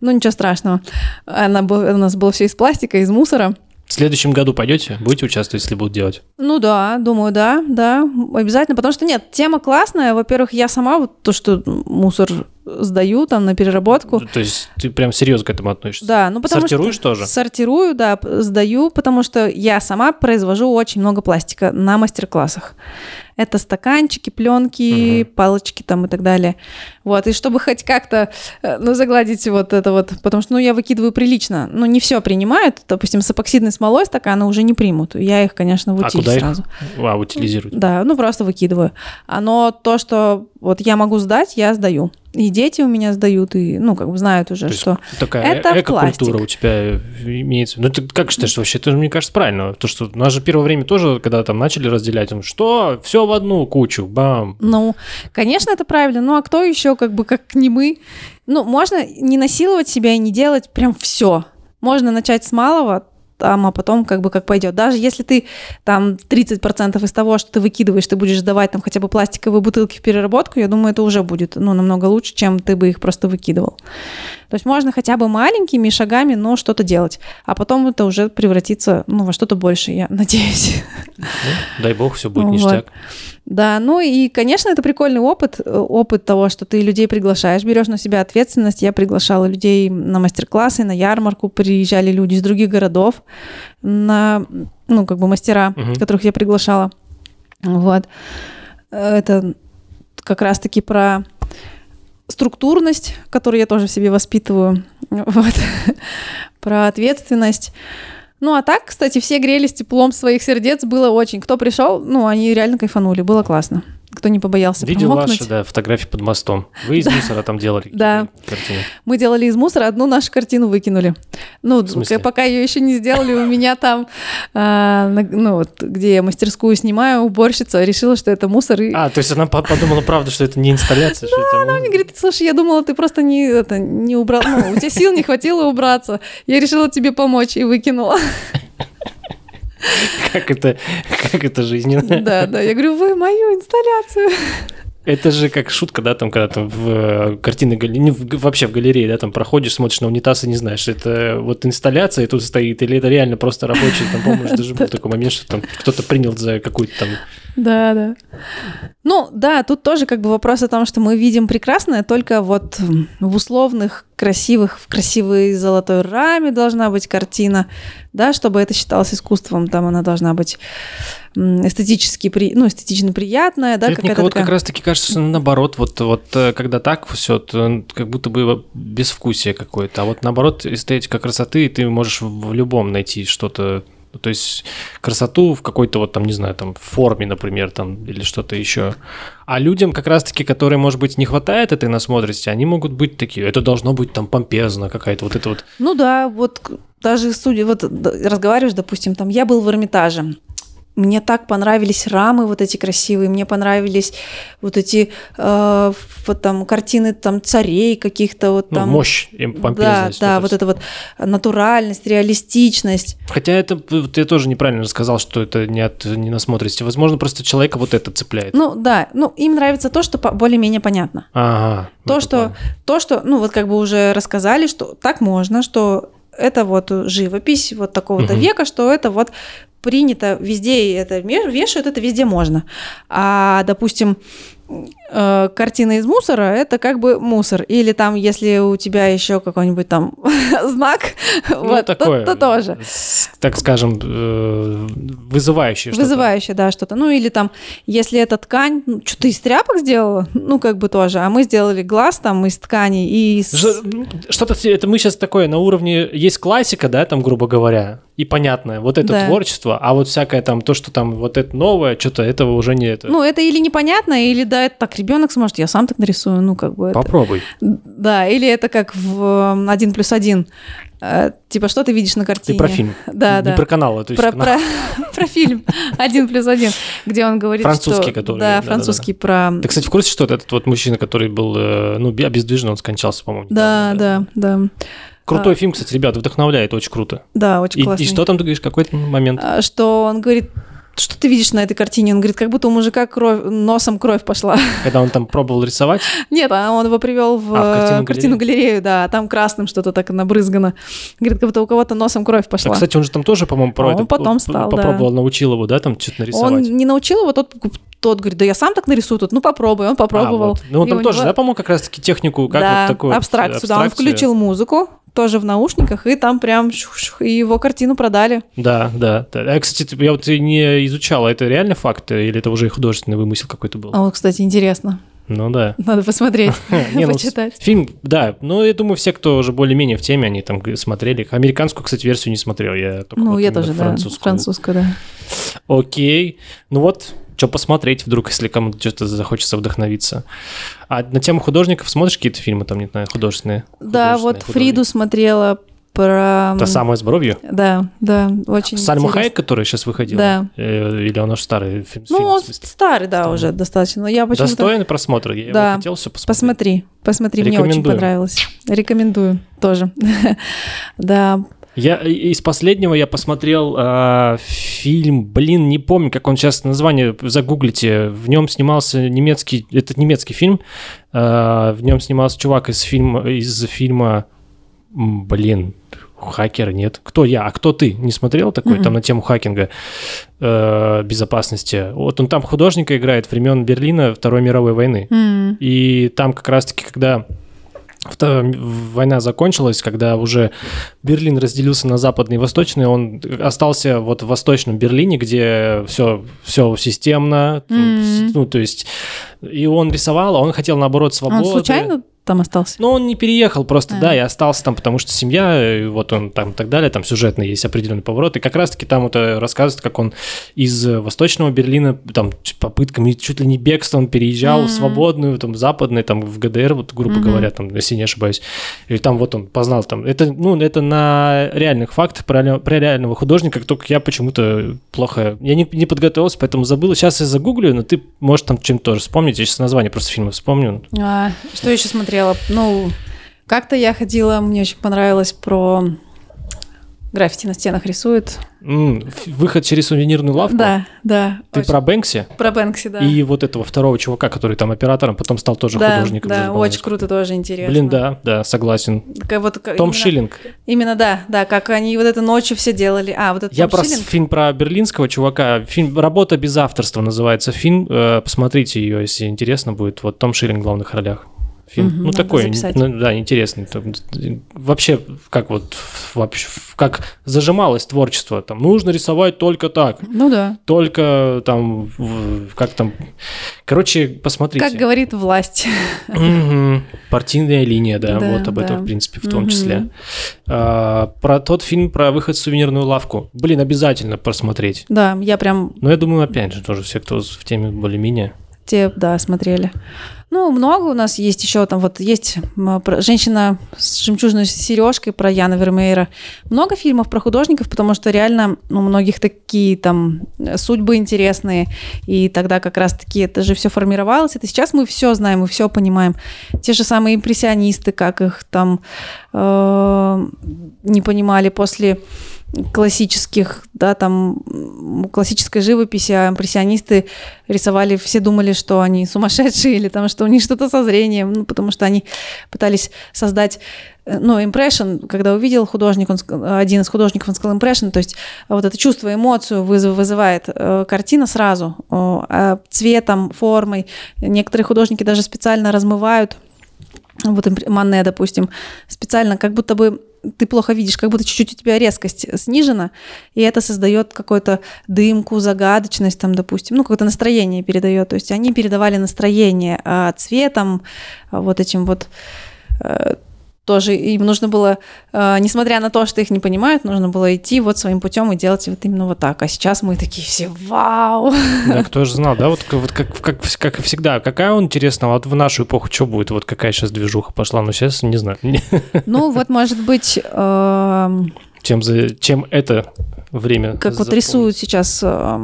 Ну, ничего страшного. Она, у нас было все из пластика, из мусора. В следующем году пойдете? Будете участвовать, если будут делать? Ну да, думаю, да, да, обязательно, потому что нет, тема классная. Во-первых, я сама вот то, что мусор сдаю там на переработку. То есть ты прям серьезно к этому относишься? Да, ну потому Сортируешь что... тоже? Сортирую, да, сдаю, потому что я сама произвожу очень много пластика на мастер-классах. Это стаканчики, пленки, Мгм. палочки там и так далее. Вот, и чтобы хоть как-то, э, ну, загладить вот это вот, потому что, ну, я выкидываю прилично, ну, не все принимают, допустим, с эпоксидной смолой стаканы уже не примут, я их, конечно, в А куда их? сразу. А, утилизируют. Да, ну просто выкидываю. Но то, что вот я могу сдать, я сдаю. И дети у меня сдают, и, ну, как бы знают уже, То что... Такая это э- эко-культура пластик. у тебя имеется. Ну, ты как считаешь вообще? Это, мне кажется, правильно. То, что у нас же первое время тоже, когда там начали разделять, там, что? Все в одну кучу, бам. Ну, конечно, это правильно. Ну, а кто еще, как бы, как не мы? Ну, можно не насиловать себя и не делать прям все. Можно начать с малого, там, а потом как бы как пойдет. Даже если ты там 30% из того, что ты выкидываешь, ты будешь сдавать там хотя бы пластиковые бутылки в переработку, я думаю, это уже будет ну, намного лучше, чем ты бы их просто выкидывал. То есть можно хотя бы маленькими шагами, но что-то делать. А потом это уже превратится ну, во что-то большее, я надеюсь. Ну, дай бог, все будет Вот. ништяк. Да, ну и, конечно, это прикольный опыт, э, опыт того, что ты людей приглашаешь, берешь на себя ответственность. Я приглашала людей на мастер-классы, на ярмарку, приезжали люди из других городов, на, ну, как бы мастера, Мгм. которых я приглашала. Вот. Э, Это как раз-таки про структурность, которую я тоже в себе воспитываю, вот. про ответственность. Ну, а так, кстати, все грелись теплом своих сердец, было очень. Кто пришел, ну, они реально кайфанули, было классно. Кто не побоялся Видел промокнуть. ваши, да, фотографии под мостом. Вы из мусора там делали Да. картины. Мы делали из мусора, одну нашу картину выкинули. Ну, пока ее еще не сделали, у меня там, а, ну, вот, где я мастерскую снимаю, уборщица решила, что это мусор. А, то есть она по- подумала, правда, что это не инсталляция, это... она мне говорит, слушай, я думала, ты просто не, это, не убрал, ну, у тебя сил не хватило убраться. Я решила тебе помочь и выкинула. Как это, как это жизненно. Да, да. Я говорю, вы мою инсталляцию. Это же как шутка, да, там, когда там в э, картины, гале- не, в г- вообще в галерее, да, там проходишь, смотришь на унитаз и не знаешь, это вот инсталляция тут стоит, или это реально просто рабочий, там, помнишь, даже был такой момент, что там кто-то принял за какую-то там... Да, да. Ну, да, тут тоже как бы вопрос о том, что мы видим прекрасное только вот в условных, красивых, в красивой золотой раме должна быть картина, да, чтобы это считалось искусством, там она должна быть эстетически, при, ну, эстетично приятная, да, какая-то такая... как раз-таки кажется, что наоборот, вот, вот э, когда так все, то как будто бы безвкусие какое-то, а вот наоборот, эстетика красоты, ты можешь в любом найти что-то Ну, То есть красоту в какой-то вот там, не знаю, там форме, например, там или что-то еще. А людям как раз-таки, которые, может быть, не хватает этой насмотренности, они могут быть такие, это должно быть там помпезно какая-то вот это вот. Ну да, вот даже судя, вот разговариваешь, допустим, там, я был в Эрмитаже, мне так понравились рамы вот эти красивые, мне понравились вот эти э, вот там картины там царей каких-то вот Ну, там. мощь и Да, помпезность. да, это вот это вот натуральность, реалистичность. Хотя это вот я тоже неправильно сказал, что это не от не насмотренности. Возможно, просто человека вот это цепляет. Ну да, ну им нравится то, что более-менее понятно. Ага. То, что, плане. то, что, ну вот как бы уже рассказали, что так можно, что это вот живопись вот такого-то Мгм. века, что это вот принято везде, это вешают, это везде можно. А, допустим, э, картина из мусора это как бы мусор. Или там, если у тебя еще какой-нибудь там знак, Ну, вот, то- такое, то, тоже. с- Так скажем, э, вызывающее что-то. Вызывающее, да, что-то. Ну, или там, если это ткань, ну, что ты из тряпок сделала? Ну, как бы тоже. А мы сделали глаз там из ткани и из... Что-то это мы сейчас такое на уровне есть классика, да, там грубо говоря, и понятное, вот это Да. творчество, а вот всякое там то, что там вот это новое, что-то этого уже не это. Ну, это или непонятно, или да, это так ребенок сможет, я сам так нарисую, ну, как бы это- Попробуй. Да, или это как в один плюс один. Э, типа, что ты видишь на картине? Ты про фильм. Да, не да. про каналы. То есть Про, канал- про, про фильм «Один плюс один», где он говорит, Французский, что... который, Да, да-да-да. французский про... Ты, кстати, в курсе, что этот вот мужчина, который был, э, ну, обездвижен, он скончался, по-моему. Да, недавно, да, да. Крутой фильм, кстати, ребят, вдохновляет, очень круто. Да, очень И, классный. и что там ты говоришь, какой-то момент? А, Что он говорит, что ты видишь на этой картине? Он говорит, как будто у мужика кровь, носом кровь пошла. Когда он там пробовал рисовать? Нет, а он его привел в, А, в картину э, картину-галерею, да, а там красным что-то так набрызгано. Говорит, как будто у кого-то носом кровь А, пошла. кстати, он же там тоже, по-моему, про А это он потом стал, попробовал, научил его, да, там что-то нарисовать. он не научил его, тот, тот говорит, да я сам так нарисую тут, ну попробуй, он А, попробовал. вот. Ну, он И там тоже, него- да, по-моему, как раз-таки технику, как да, вот такую вот абстракцию, да, он абстракцию. включил музыку, тоже в наушниках, и там прям и его картину продали. Да, да, да. А, кстати, я вот не изучал, а это реально факт или это уже художественный вымысел какой-то был? А вот, кстати, интересно, Ну да. надо посмотреть, Не, ну, почитать. Фильм, да, ну я думаю, все, кто уже более-менее в теме, они там смотрели. Американскую, кстати, версию не смотрел, я только Ну, вот я тоже, да, французскую. французскую, да. Окей, ну вот, что посмотреть вдруг, если кому-то что-то захочется вдохновиться. А на тему художников смотришь какие-то фильмы там, не знаю, художественные? Да, вот Художественные, Фриду смотрела про... Та самая с бровью? Да, да, очень Сальма. Хайек, которая сейчас выходила? Да. Э, Или она же старый фильм? Ну, фильм, он старый, да, Старый. уже достаточно. Но я почему-то... Достойный просмотр? Я Да. хотел все посмотреть. Посмотри, посмотри, мне очень понравилось. Рекомендую тоже. Да, Я из последнего я посмотрел а, фильм, блин, не помню, как он сейчас название, загуглите. В нем снимался немецкий, это немецкий фильм. а, в нем снимался чувак из фильма, из фильма, блин, хакер нет. Кто я? А кто ты? Не смотрел такой? Мгм. Там на тему хакинга э, безопасности. Вот он там художника играет времен Берлина Второй мировой войны. М, И там как раз-таки, когда война закончилась, когда уже Берлин разделился на западный и восточный, он остался вот в восточном Берлине, где все, все системно, Мгм. ну, то есть, и он рисовал, а он хотел, наоборот, Он свободы. случайно там остался? Ну, он не переехал просто, А. да, и остался там, потому что семья, вот он там и так далее, там сюжетный есть определенный поворот. И как раз-таки там это рассказывает, как он из э, восточного Берлина, там, попытками, чуть ли не бегства, он переезжал в Мгм. свободную, там, западный, там, в ГДР, вот, грубо Мгм. говоря, там, если не ошибаюсь. И там вот он познал там. Это, ну, это на реальных фактах про, про реального художника, только я почему-то плохо... Я не, не подготовился, поэтому забыл. Сейчас я загуглю, но ты, может, там чем-то тоже вспомнить. Я сейчас название просто фильма вспомню. А, что еще смотрела? Ну, как-то я ходила, мне очень понравилось про граффити на стенах ф- выход через сувенирную лавку. Да, да. Ты очень- про Бэнкси? про Бэнкси, да. И вот этого второго чувака, который там оператором, потом стал тоже да, художником. да, уже очень круто, тоже интересно. Блин, да, да, согласен. Такая вот, как- Том именно- Шиллинг. Именно, да, да, как они вот это ночью все делали. А, вот это Я Том про Шиллинг? фильм про берлинского чувака. Фильм «Работа без авторства» называется фильм. Э, Посмотрите ее, если интересно будет. Вот Том Шиллинг в главных ролях. Фильм. Мгм, ну, такой, записать. ну, да, интересный. Там, Вообще, как вот, вообще, как зажималось творчество. Там, нужно рисовать только так. Ну да. Только там, как там... Короче, посмотрите. Как говорит власть. Мгм. Партийная линия, да, Да, вот об этом, да. в принципе, в том Мгм. числе. А, про тот фильм про выход в сувенирную лавку. Блин, обязательно просмотреть. Да, я прям Но я думаю, опять же, тоже все, кто в теме более-менее. Те, да, смотрели. Ну, много у нас есть еще там вот есть женщина с жемчужной сережкой про Яна Вермеера. Много фильмов про художников, потому что реально ну, у многих такие там э, судьбы интересные. И тогда как раз-таки это же все формировалось. Это сейчас мы все знаем, мы все понимаем. Те же самые импрессионисты, как их там э, не понимали после классических, да, там классической живописи, а импрессионисты рисовали, все думали, что они сумасшедшие или там, что у них что-то со зрением, ну, потому что они пытались создать, э, ну, impression, когда увидел художник, он, один из художников, он сказал impression, то есть вот это чувство, эмоцию вызов- вызывает э, картина сразу, э, а цветом, формой. Некоторые художники даже специально размывают вот Мане, допустим, специально, как будто бы ты плохо видишь, как будто чуть-чуть у тебя резкость снижена, и это создает какую-то дымку, загадочность, там, допустим, ну, какое-то настроение передает. То есть они передавали настроение а, цветом, а, вот этим вот э, тоже им нужно было, э, несмотря на то, что их не понимают, нужно было идти вот своим путем и делать вот именно вот так. А сейчас мы такие все, вау! Да, кто же знал, да, вот, вот как, как, как и всегда. Какая он, интересно, вот в нашу эпоху что будет? Вот какая сейчас движуха пошла? Ну, сейчас не знаю. Ну, вот, может быть... Эм, чем, за, чем это время. Как вот рисуют сейчас э,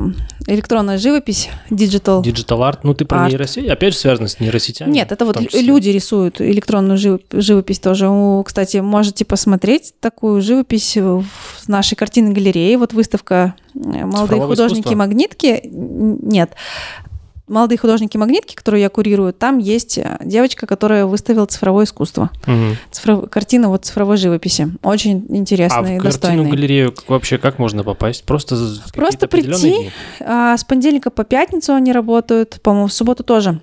электронная живопись, digital. Digital art, ну ты про art. нейросеть, опять же связано с нейросетями? Нет, это вот люди рисуют электронную живопись тоже. Кстати, можете посмотреть такую живопись в нашей картинной галерее. Вот выставка э, «Молодые Цифрового художники искусства. магнитки». Нет, молодые художники магнитки, которые я курирую, там есть э, девочка, которая выставила цифровое искусство. Угу. Цифров... Картина вот цифровой живописи. Очень интересная а и достойная. А в галерею вообще как можно попасть? Просто Просто прийти. А, с понедельника по пятницу они работают, по-моему, в субботу тоже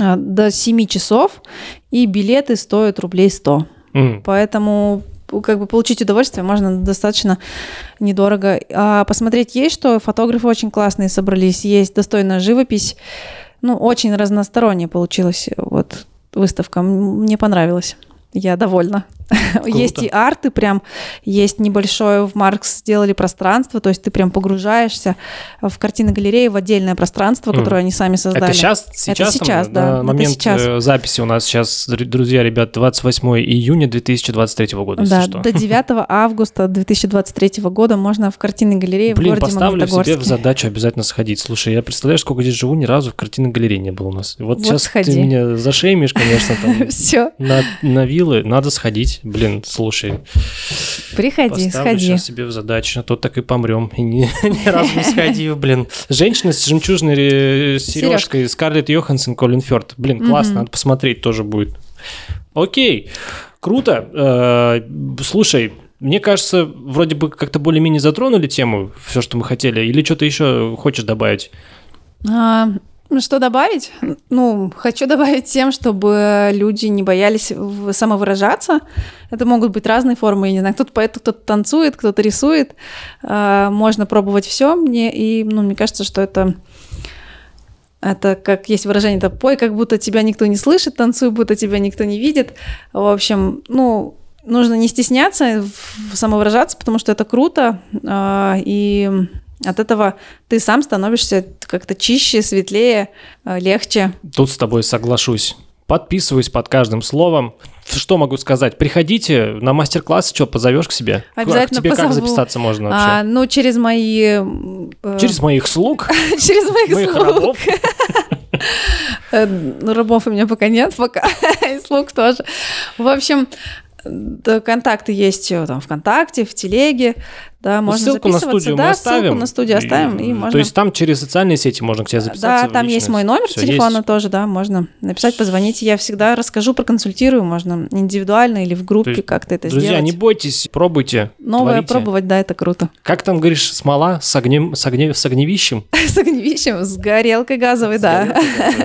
а, до 7 часов, и билеты стоят рублей 100. Mm. Поэтому как бы получить удовольствие можно достаточно недорого. А посмотреть есть что, фотографы очень классные собрались, есть достойная живопись. Ну, очень разносторонняя получилась вот выставка. Мне понравилось. Я довольна. Круто. Есть и арты прям, есть небольшое в Маркс сделали пространство, то есть ты прям погружаешься в картины галереи в отдельное пространство, mm. которое они сами создали. Это сейчас? Сейчас, Это сейчас там, да. На момент сейчас. Э, записи у нас сейчас, друзья, ребят, 28 июня 2023 года, Да, до 9 августа 2023 года можно в картинной галерее Блин, в городе поставлю себе в задачу обязательно сходить. Слушай, я представляю, сколько здесь живу, ни разу в картинной галерее не было у нас. Вот, вот сейчас сходи. ты меня зашеймишь, конечно, там. Все. На, на виллы, надо сходить. Блин, слушай. Приходи, сходи. сейчас себе в задачу, а то так и помрем. И ни, ни разу не сходив, блин. Женщина с жемчужной э, сережкой, Скарлетт Йоханссон, Колин Фёрд. Блин, классно, надо посмотреть тоже будет. Окей, круто. Э, слушай, мне кажется, вроде бы как-то более-менее затронули тему, все, что мы хотели. Или что-то еще хочешь добавить? Ну, что добавить? Ну, хочу добавить тем, чтобы люди не боялись самовыражаться. Это могут быть разные формы, я не знаю, кто-то поет, кто-то танцует, кто-то рисует. А, можно пробовать все. Мне и, ну, мне кажется, что это это как есть выражение, это пой, как будто тебя никто не слышит, танцуй, будто тебя никто не видит. В общем, ну, нужно не стесняться самовыражаться, потому что это круто. А, и от этого ты сам становишься как-то чище, светлее, э, легче. Тут с тобой соглашусь. Подписываюсь под каждым словом. Что могу сказать? Приходите на мастер-класс, что, позовешь к себе? Обязательно К тебе позову. как записаться можно вообще? А, ну, через мои... Э... Через моих слуг? Через моих, моих слуг. рабов? Э, ну, рабов у меня пока нет, пока, и слуг тоже. В общем, контакты есть э, там ВКонтакте, в Телеге, да, ну, можно ссылку на студию да, мы оставим. ссылку на студию оставим, и, и можно... То есть там через социальные сети можно к тебе записаться? Да, там есть мой номер Всё телефона есть. тоже, да, можно написать, позвонить. Я всегда расскажу, проконсультирую, можно индивидуально или в группе как-то это друзья, сделать. Друзья, не бойтесь, пробуйте, Новое творите. пробовать, да, это круто. Как там, говоришь, смола с, огнем, с, огнем, с огневищем? С огневищем, с горелкой газовой, да.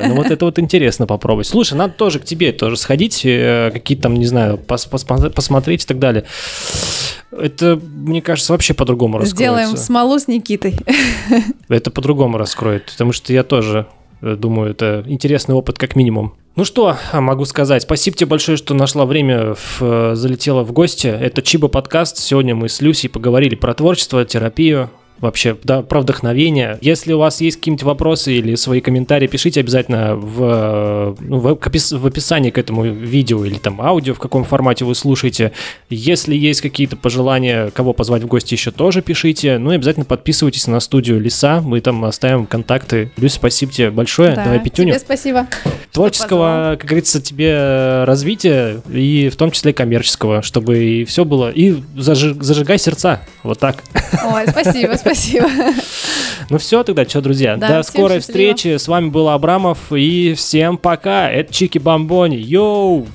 Ну вот это вот интересно попробовать. Слушай, надо тоже к тебе тоже сходить, э, какие-то там, не знаю, посмотреть и так далее. Это, мне кажется, вообще по-другому раскроется. Сделаем смолу с Никитой. Это по-другому раскроет, потому что я тоже э, думаю, это интересный опыт как минимум. Ну что могу сказать? Спасибо тебе большое, что нашла время, в, э, залетела в гости. Это Чиба подкаст. Сегодня мы с Люсей поговорили про творчество, терапию, вообще, да, про вдохновение. Если у вас есть какие-нибудь вопросы или свои комментарии, пишите обязательно в, ну, в, в описании к этому видео или там аудио, в каком формате вы слушаете. Если есть какие-то пожелания, кого позвать в гости еще тоже пишите. Ну и обязательно подписывайтесь на студию Лиса, мы там оставим контакты. Люсь, спасибо тебе большое. Да, Давай пятюню. Тебе спасибо. Творческого, как говорится, тебе развития и в том числе коммерческого, чтобы и все было. И зажигай сердца. Вот так. Ой, спасибо, спасибо. Спасибо. Ну все тогда, что, друзья, да, до скорой счастливо. встречи. С вами был Абрамов и всем пока. Это Чики Бомбони. Йоу!